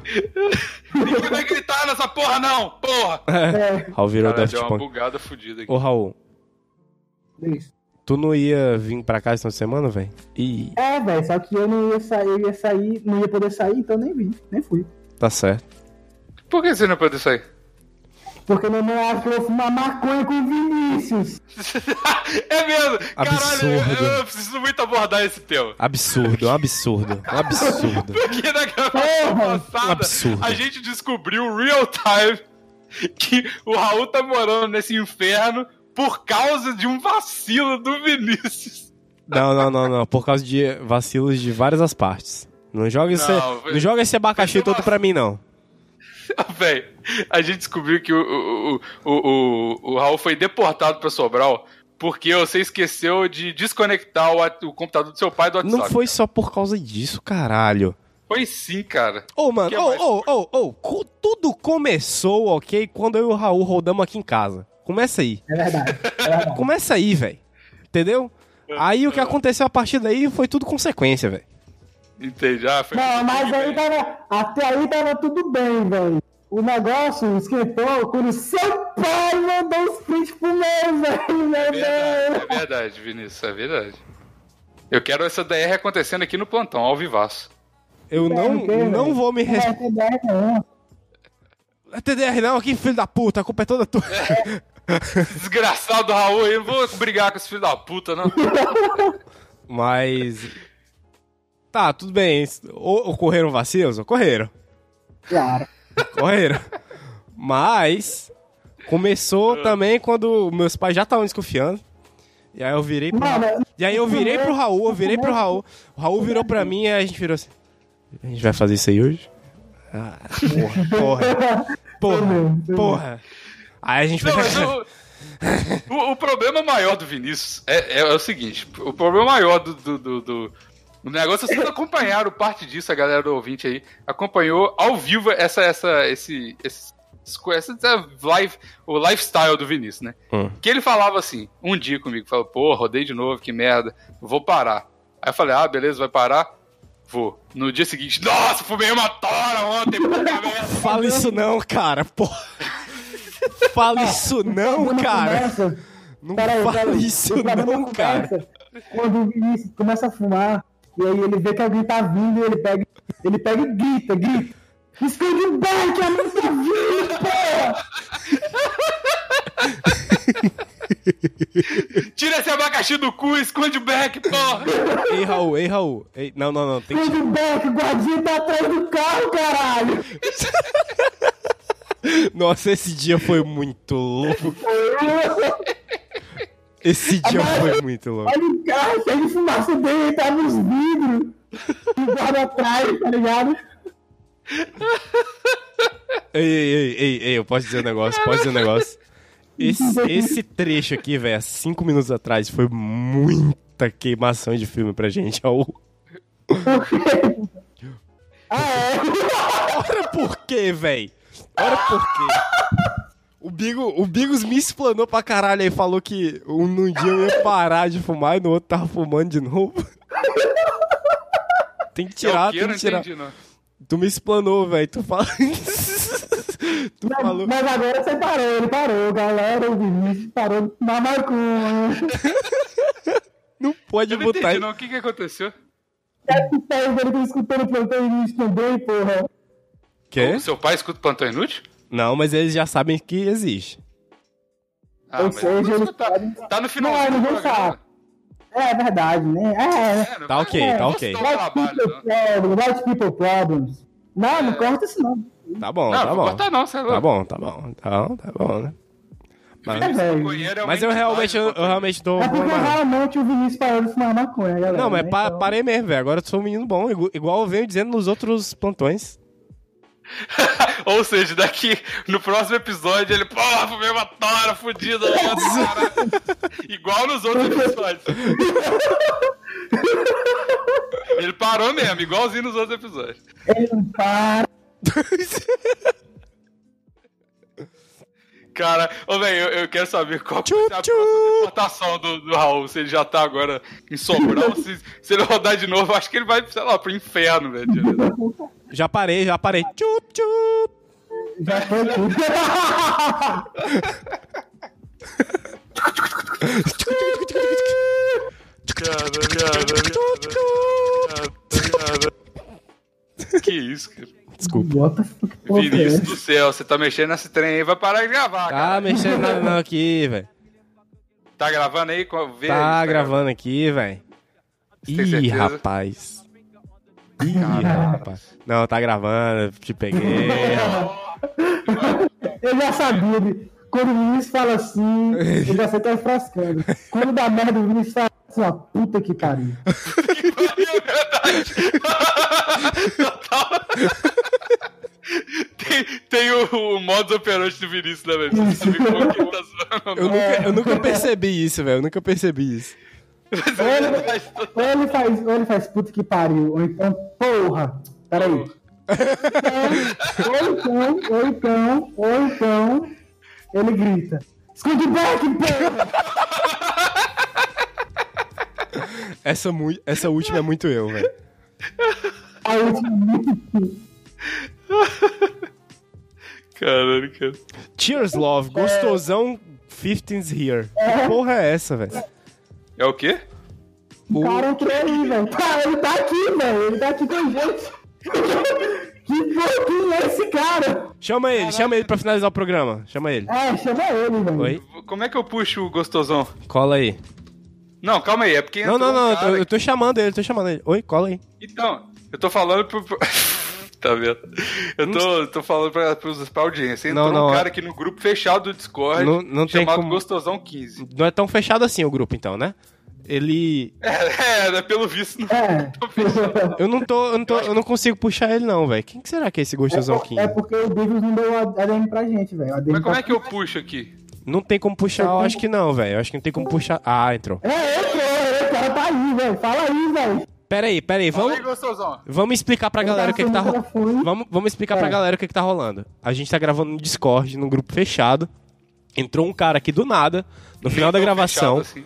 Ninguém vai gritar nessa porra, não! Porra! É, Raul virou Cara, Daft deu uma Punk. bugada fodida aqui. Ô, Raul, isso. tu não ia vir pra casa esse final de semana, velho? Ih, É, velho, só que eu não ia sair, eu ia sair, não ia poder sair, então nem vim, nem fui. tá certo. Por que você não pode sair? Porque minha mãe acha que eu vou fumar maconha com o Vinícius. <laughs> é mesmo! Caralho, Absurdo. eu, eu preciso muito abordar esse tema. Absurdo, um absurdo. Um absurdo. <laughs> Porque na gravação Porra, passada, um absurdo. a gente descobriu real time que o Raul tá morando nesse inferno por causa de um vacilo do Vinícius. Não, não, não, não. Por causa de vacilos de várias as partes. Não joga esse, Não, não, foi- joga esse abacaxi todo uma- pra mim, não. <laughs> Véi, a gente descobriu que o, o, o, o, o Raul foi deportado pra Sobral porque você esqueceu de desconectar o, computador do seu pai do WhatsApp. Não foi só por causa disso, caralho. Foi sim, cara. Ô, mano, Que ô, ô, ô, ô, tudo começou, ok, quando eu e o Raul rodamos aqui em casa. Começa aí. É verdade, é verdade. Começa aí, velho. Entendeu? Aí o que aconteceu a partir daí foi tudo consequência, velho. Entendi. Ah, foi Não, mas aí tava, até aí tava tudo bem, velho. O negócio esquentou quando seu pai mandou os prints pro meu, velho. Meu É verdade, Deus. é verdade, Vinícius, é verdade. Eu quero essa DR acontecendo aqui no plantão, ao vivaço. Eu não, Não não vou me responder. não. É TDR não, aqui, filho da puta, a culpa é toda tua. <laughs> Desgraçado Raul aí, não vou brigar com esse filho da puta, não. <laughs> Mas. Tá, tudo bem. O- Ocorreram vacilos? Ocorreram. Claro. Ocorreram. Mas. Começou também quando meus pais já estavam desconfiando. E aí eu virei pro Mano, Raul. E aí eu virei pro Raul, eu virei pro Raul. O Raul virou pra mim e aí a gente virou assim. A gente vai fazer isso aí hoje? Ah, porra, porra, porra, porra. Aí a gente Não, vai. mas <laughs> o, o- problema maior do Vinícius é, é o seguinte: o problema maior do, do, do, do- do negócio, vocês acompanharam parte disso, a galera do ouvinte aí, acompanhou ao vivo essa, essa, esse, esse, essa, live, o lifestyle do Vinícius, né? Hum. Que ele falava assim, um dia comigo, falou, pô, rodei de novo, que merda, vou parar. Aí eu falei, ah, beleza, vai parar? Vou. No dia seguinte, nossa, fumei uma tora ontem, puta merda. Fala isso não, cara, porra. Fala isso não, cara. Não fala isso O não, cara. quando o Vinícius começa a fumar, e aí ele vê que alguém tá vindo, e ele pega, ele pega e grita, grita. Esconde o back, a mãe tá vindo, porra! <laughs> Tira esse abacaxi do cu, esconde o back, porra! Ei, Raul, ei, Raul. Ei, não, não, não. Tem que... Esconde o back, o guardinha tá atrás do carro, caralho! <laughs> Nossa, esse dia foi muito louco. Esse dia foi muito louco. Olha o carro, cheio de fumaça dele, tá nos vidros. E guarda atrás, tá ligado? Ei, ei, ei, ei, ei, eu posso dizer um negócio, posso dizer um negócio. Esse, <laughs> esse trecho aqui, velho, há cinco minutos atrás, foi muita queimação de filme pra gente. Raul. Ora por quê, velho? Ora por quê? O, Bigo, o Bigos me explanou pra caralho aí, falou que um, num dia eu ia parar de fumar e no outro tava fumando de novo. Tem que É tirar, quê? Eu tem que tirar. entendi. Tu me explanou, velho. Tu fala. <laughs> tu Mas, falou. mas agora você parou, ele parou, galera, o Vinícius parou de fumar maconha. <laughs> Não pode Eu não botar. entendi, não. O que que aconteceu? É que tá escutando o plantão início também, porra. Quê? O seu pai escuta Plantão Inútil? Não, mas eles já sabem que existe. Ah, Ou seja, eu ele vou sabe. Tá no final Não, do ninguém programa. sabe. É verdade, né? É, É, não Tá ok, é, tá ok. Não White trabalho, people não. problems, white people problems. Não, não corta isso não. Tá bom, Não, tá não bom. vou cortar não, sei lá. Tá bom, tá bom. Tá bom, tá bom, né? Mas, É, é mas eu realmente, eu, eu realmente tô. É porque realmente o Vinícius parou de fumar maconha, galera. Não, mas né? pa- Então- parei mesmo, velho. Agora eu sou um menino bom, igu- igual eu venho dizendo nos outros plantões. <laughs> Ou seja, daqui no próximo episódio ele, porra, fumei uma tora fudida, cara. Igual nos outros episódios. <laughs> ele parou mesmo, igualzinho nos outros episódios. Ele não para. <laughs> Cara, ô velho, eu, eu quero saber qual ser a deportação do, do Raul. Se ele já tá agora em Sobral, se, se ele rodar de novo, eu acho que ele vai, sei lá, pro inferno, velho. Já parei, já parei. Tchup, tchup. Já foi tudo. Que isso, cara. Desculpa. Bota Vinícius do céu, você tá mexendo nesse trem aí, vai parar de gravar, Tá cara. mexendo nada não aqui, velho. Tá gravando aí? Vê Tá aí, gravando aqui, velho. Ih, certeza? rapaz. Ih, rapaz. Não, tá gravando, te peguei. <laughs> Eu já sabia. de- Quando o Vinícius fala assim, eu já sei que tá frascando. Quando dá merda, o Vinícius fala assim, ó, puta que pariu. Tem, tem o, o modus operandi do Vinícius, né, velho? Você sabe como que ele tá zoando. Eu nunca, eu nunca percebi isso, velho. Eu nunca percebi isso. Ou ele, ou ele faz, ou ele faz puta que pariu, ou então, porra. Peraí. Ou então, ou então, ou então, ele grita. Esconde back, porra! Essa, mu- essa última é muito eu, velho. A última Caralho, cara. Cheers, love. Gostosão 15's here. Que porra é essa, velho? É o quê? O cara entrou aí, velho. Tá, ele tá aqui, velho. Ele tá aqui com a gente. <laughs> que quem é esse cara? Chama ele, chama ele pra finalizar o programa. Chama ele. É, chama ele, velho. Oi? Como é que eu puxo o gostosão? Cola aí. Não, calma aí, é porque Não, não, não. um eu cara tô- Eu tô chamando ele, eu tô chamando ele. Oi, cola aí. Então, eu tô falando pro. <laughs> tá vendo? Eu tô, tô falando pra, pros, pra audiência. Entrou Não, não, um é- cara aqui no grupo fechado do Discord Não- não tem chamado como- Gostosão 15. Não é tão fechado assim o grupo, então, né? Ele. É, é, né, pelo visto não É. <laughs> fechado. Eu não tô. Eu não, tô, eu não consigo puxar ele, não, velho. Quem que será que é esse gostosão É, 15? é porque o Bigos não deu a ADM pra gente, velho. Mas como tá- é que eu puxo aqui? Não tem como puxar, eu acho que não, velho. Eu acho que não tem como puxar. Ah, entrou. É, entrou, o cara tá aí, velho. Fala aí, velho. Pera aí, pera aí. Fala Vamos, aí, vamos explicar pra galera o que, que tá rolando. Vamos, vamos explicar pra É. galera o que, que tá rolando. A gente tá gravando no Discord, num grupo fechado. Entrou um cara aqui do nada, no final da gravação. assim.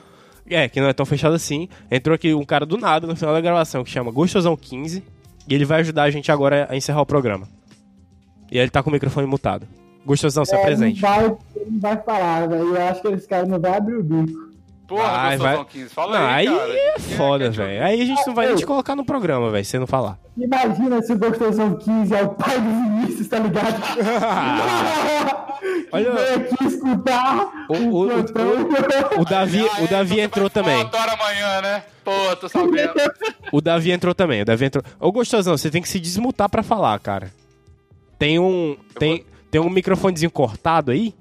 É, que não é tão fechado assim. Entrou aqui um cara do nada no final da gravação que chama Gostosão 15. E ele vai ajudar a gente agora a encerrar o programa. E ele tá com o microfone mutado. Gostosão, se É, apresente. Não vai, ele não vai falar, velho. Eu acho que esse cara não vai abrir o bico. Porra, Vai, gostosão vai. 15. Fala Não, aí, aí cara. é Quem foda, te velho. Aí a gente não vai nem te colocar no programa, velho, se você não falar. Imagina se o Gostosão 15 é o pai do Vinícius, tá ligado? <laughs> <laughs> Olha- que veio aqui escutar O- o- o-. O Davi, Ah, o é, Davi entrou também. amanhã, né? Pô, tô sabendo. O Davi entrou também, o Davi entrou. Ô, gostosão, você tem que se desmutar pra falar, cara. Tem um. Tem, tem um microfonezinho cortado aí.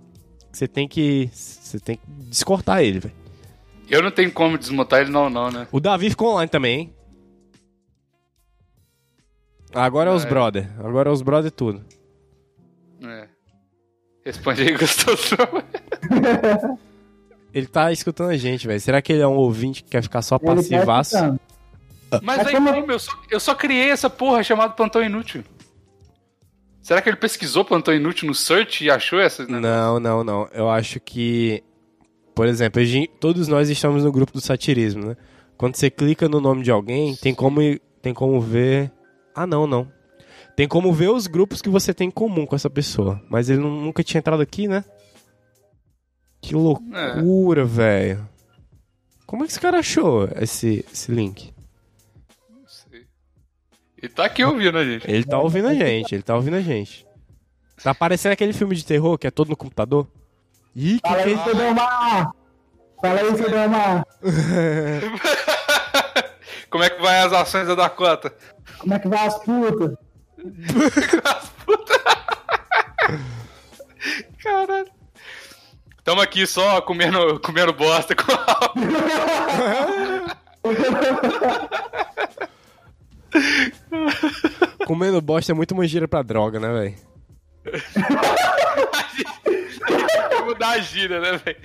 Você tem que. Você tem que descortar ele, velho. Eu não tenho como desmontar ele, não, não, né? O Davi ficou online também, hein? Agora é os É. brother. Agora é os brother tudo. É. Responde aí, <laughs> gostosão. <laughs> Ele tá escutando a gente, velho. Será que ele é um ouvinte que quer ficar só Ele tá passivaço? Mas Mas aí, como- como eu só, eu só criei essa porra chamada Plantão Inútil. Será que ele pesquisou Plantão Inútil no search e achou essa? Né? Não, não, não. Eu acho que. Por exemplo, todos nós estamos no grupo do satirismo, né? Quando você clica no nome de alguém, tem como, tem como ver. Ah, não, não. Tem como ver os grupos que você tem em comum com essa pessoa. Mas ele nu- nunca tinha entrado aqui, né? Que loucura, velho. Como é que esse cara achou esse, esse link? Não sei. E tá aqui ouvindo a gente. Ele tá ouvindo a gente, ele tá ouvindo a gente. Tá parecendo aquele filme de terror que é todo no computador? Ih, que Fala que aí, seu Delmar! Fala aí, seu Delmar! <laughs> Como é que vai as ações da Dakota? Como é que vai as putas? <laughs> Caralho. Tamo aqui só comendo, comendo bosta com a Comendo bosta é muito mangira pra droga, né, velho? <laughs> Vou mudar a gíria, né, velho?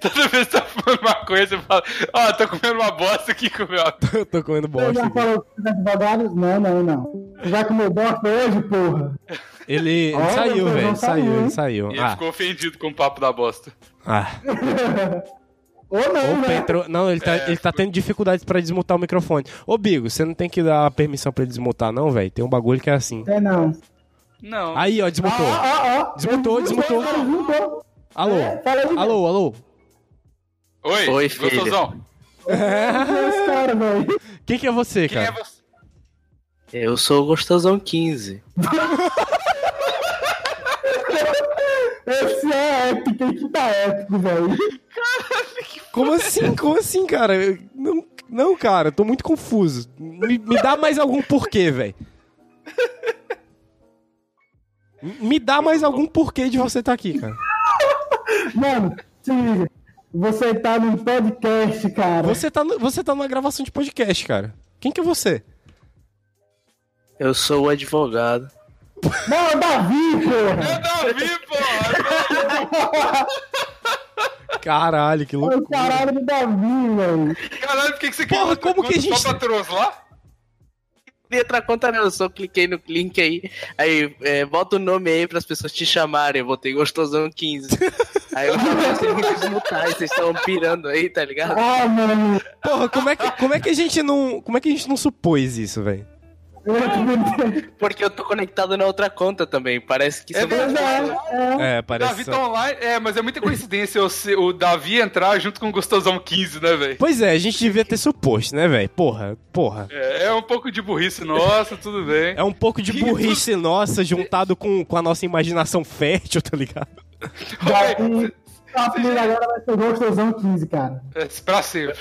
Toda vez que você tá fumando maconha, você fala, ó, tô comendo uma bosta aqui com o meu. Eu <laughs> tô comendo Você bosta. já aqui. falou com os advogados? Não, não, não. Você vai comer bosta hoje, porra? Ele, ele Olha, saiu, velho. Saiu, saiu, ele saiu. E ele Ah, ficou ofendido com o papo da bosta. ah. <laughs> Ou não, Opa, né? entrou. Não, ele tá, ele tá tendo dificuldades pra desmutar o microfone. Ô, Bigo, você não tem que dar permissão pra ele desmutar, não, velho. Tem um bagulho que é assim. É não. Não. Aí, ó, desmutou. Ó, ó, ó. Desmutou, desmutou. Alô? É, fala aí, Alô, alô? Oi, Oi, filho. gostosão. Velho. Quem que é você, Quem é cara? você? Eu sou o Gostosão 15. Esse é épico, hein? Que tá épico, velho. Como assim? Como assim, cara? Eu- Não, não, cara, eu tô muito confuso. Me, me dá mais algum porquê, velho. Me dá mais algum porquê de você estar aqui, cara. <laughs> Mano, se liga. Você tá num podcast, cara. Você tá, no- você tá numa gravação de podcast, cara. Quem que é você? Eu sou o advogado. Não, é Davi, porra. É Davi, porra! Caralho, que É o loucura. caralho do Davi, velho. Caralho, por que, que você Porra, quer como que a gente- Só pra troslar? Não entra conta não, eu só cliquei no link aí. Aí, é, bota o nome aí pras pessoas te chamarem. Eu botei Gostosão 15. <laughs> Aí eu falei, vocês me desmutar, vocês estão pirando aí, tá ligado? Ah, mano. Porra, como é, que, como é que a gente não. Como é que a gente não supôs isso, velho? Porque eu tô conectado na outra conta também. Parece que É duas verdade. É, É, parece. Davi tá online. É, mas é muita coincidência o, o Davi entrar junto com o Gostosão 15, né, velho? Pois é, a gente devia ter suposto, né, velho? Porra, porra. É, é um pouco de burrice nossa, tudo bem. É um pouco de burrice nossa juntado com, com a nossa imaginação fértil, tá ligado? Davi. O apelido agora vai ser Gostosão 15, cara. É, pra sempre.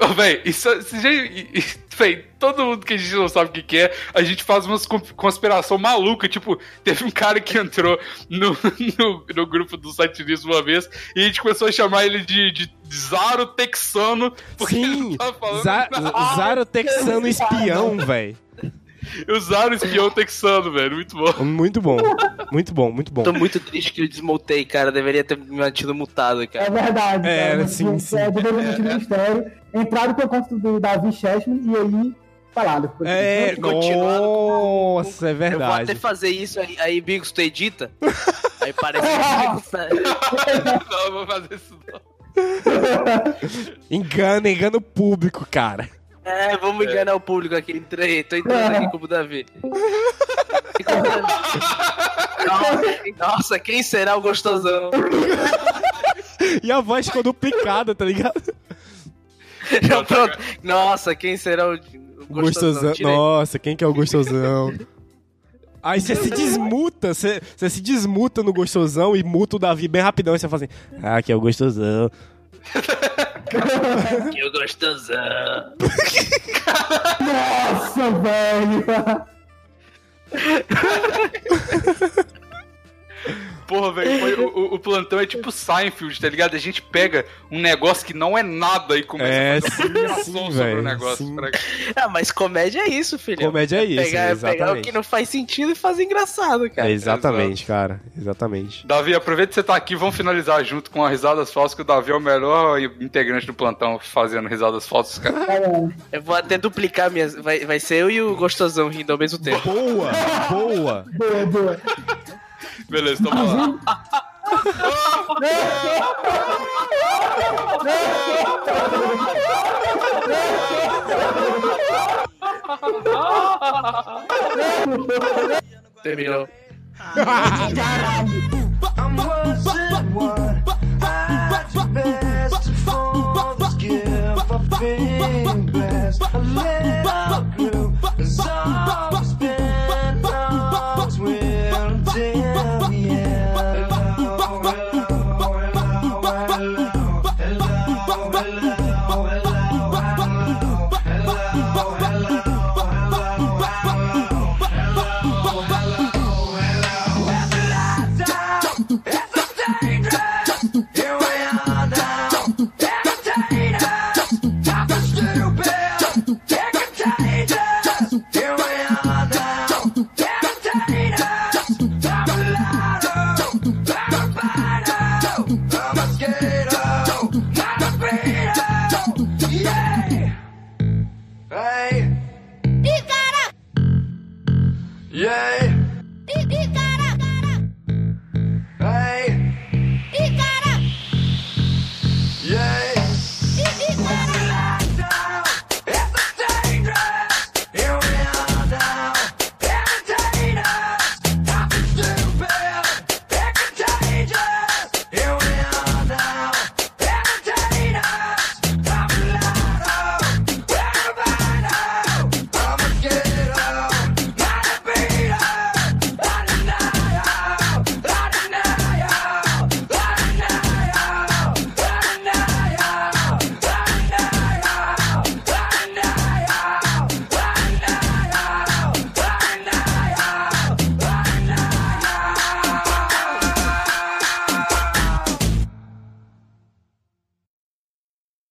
Ô, véi, isso, isso já, e- e- véi, todo mundo que a gente não sabe o que, que é, a gente faz umas con- conspiração maluca. Tipo, teve um cara que entrou no, <laughs> no, no grupo do satirismo uma vez e a gente começou a chamar ele de, de Zaro Texano, porque ele Sim, não tava falando Za- nada. Zaro Texano espião, <laughs> velho. O espião texano, velho, muito bom. Muito bom, muito bom, muito bom. Tô muito triste que eu desmutei, cara. Deveria ter me mantido mutado, É cara. verdade. É, cara. sim, sim. É desenvolvimento do mistério. Entrado por conta do Davi Chessman e aí falado. É, nossa, é Eu vou até verdade. fazer isso aí, aí Bigos, tu edita? Aí parece que tá... <laughs> Não, eu vou fazer isso não. Engana, engana o público, cara. É, vamos enganar o público aqui. Entrei, tô entrando aqui como Davi. Nossa, <laughs> nossa, quem será o gostosão? E a voz ficou duplicada, tá ligado? Não, pronto. Nossa, quem será o o Gostosão. Tirei. Nossa, quem que é o gostosão? Aí você se desmuta, você, você se desmuta no gostosão e muta o Davi bem rapidão. E você fala assim, ah, que é o gostosão. Que gostosão. Nossa, velho. <laughs> Porra, velho, o, o- o plantão é tipo Seinfeld, tá ligado? A gente pega um negócio que não é nada e começa É, a fazer uma sim, sobre velho, o negócio. pra- <laughs> Ah, mas comédia é isso, filho. Comédia é isso, pegar, pegar o exatamente. que não faz sentido e fazer engraçado, cara. É, exatamente, cara. Exatamente. Davi, aproveita que você tá aqui, vamos finalizar junto com a Risadas Falsas, que o Davi é o melhor integrante do plantão fazendo risadas falsas, cara. Tá. <laughs> Eu vou até duplicar minhas. Vai, vai ser eu e o gostosão rindo ao mesmo tempo. Boa, boa. Boa, boa. Beleza, então vamos lá. Terminou. I'm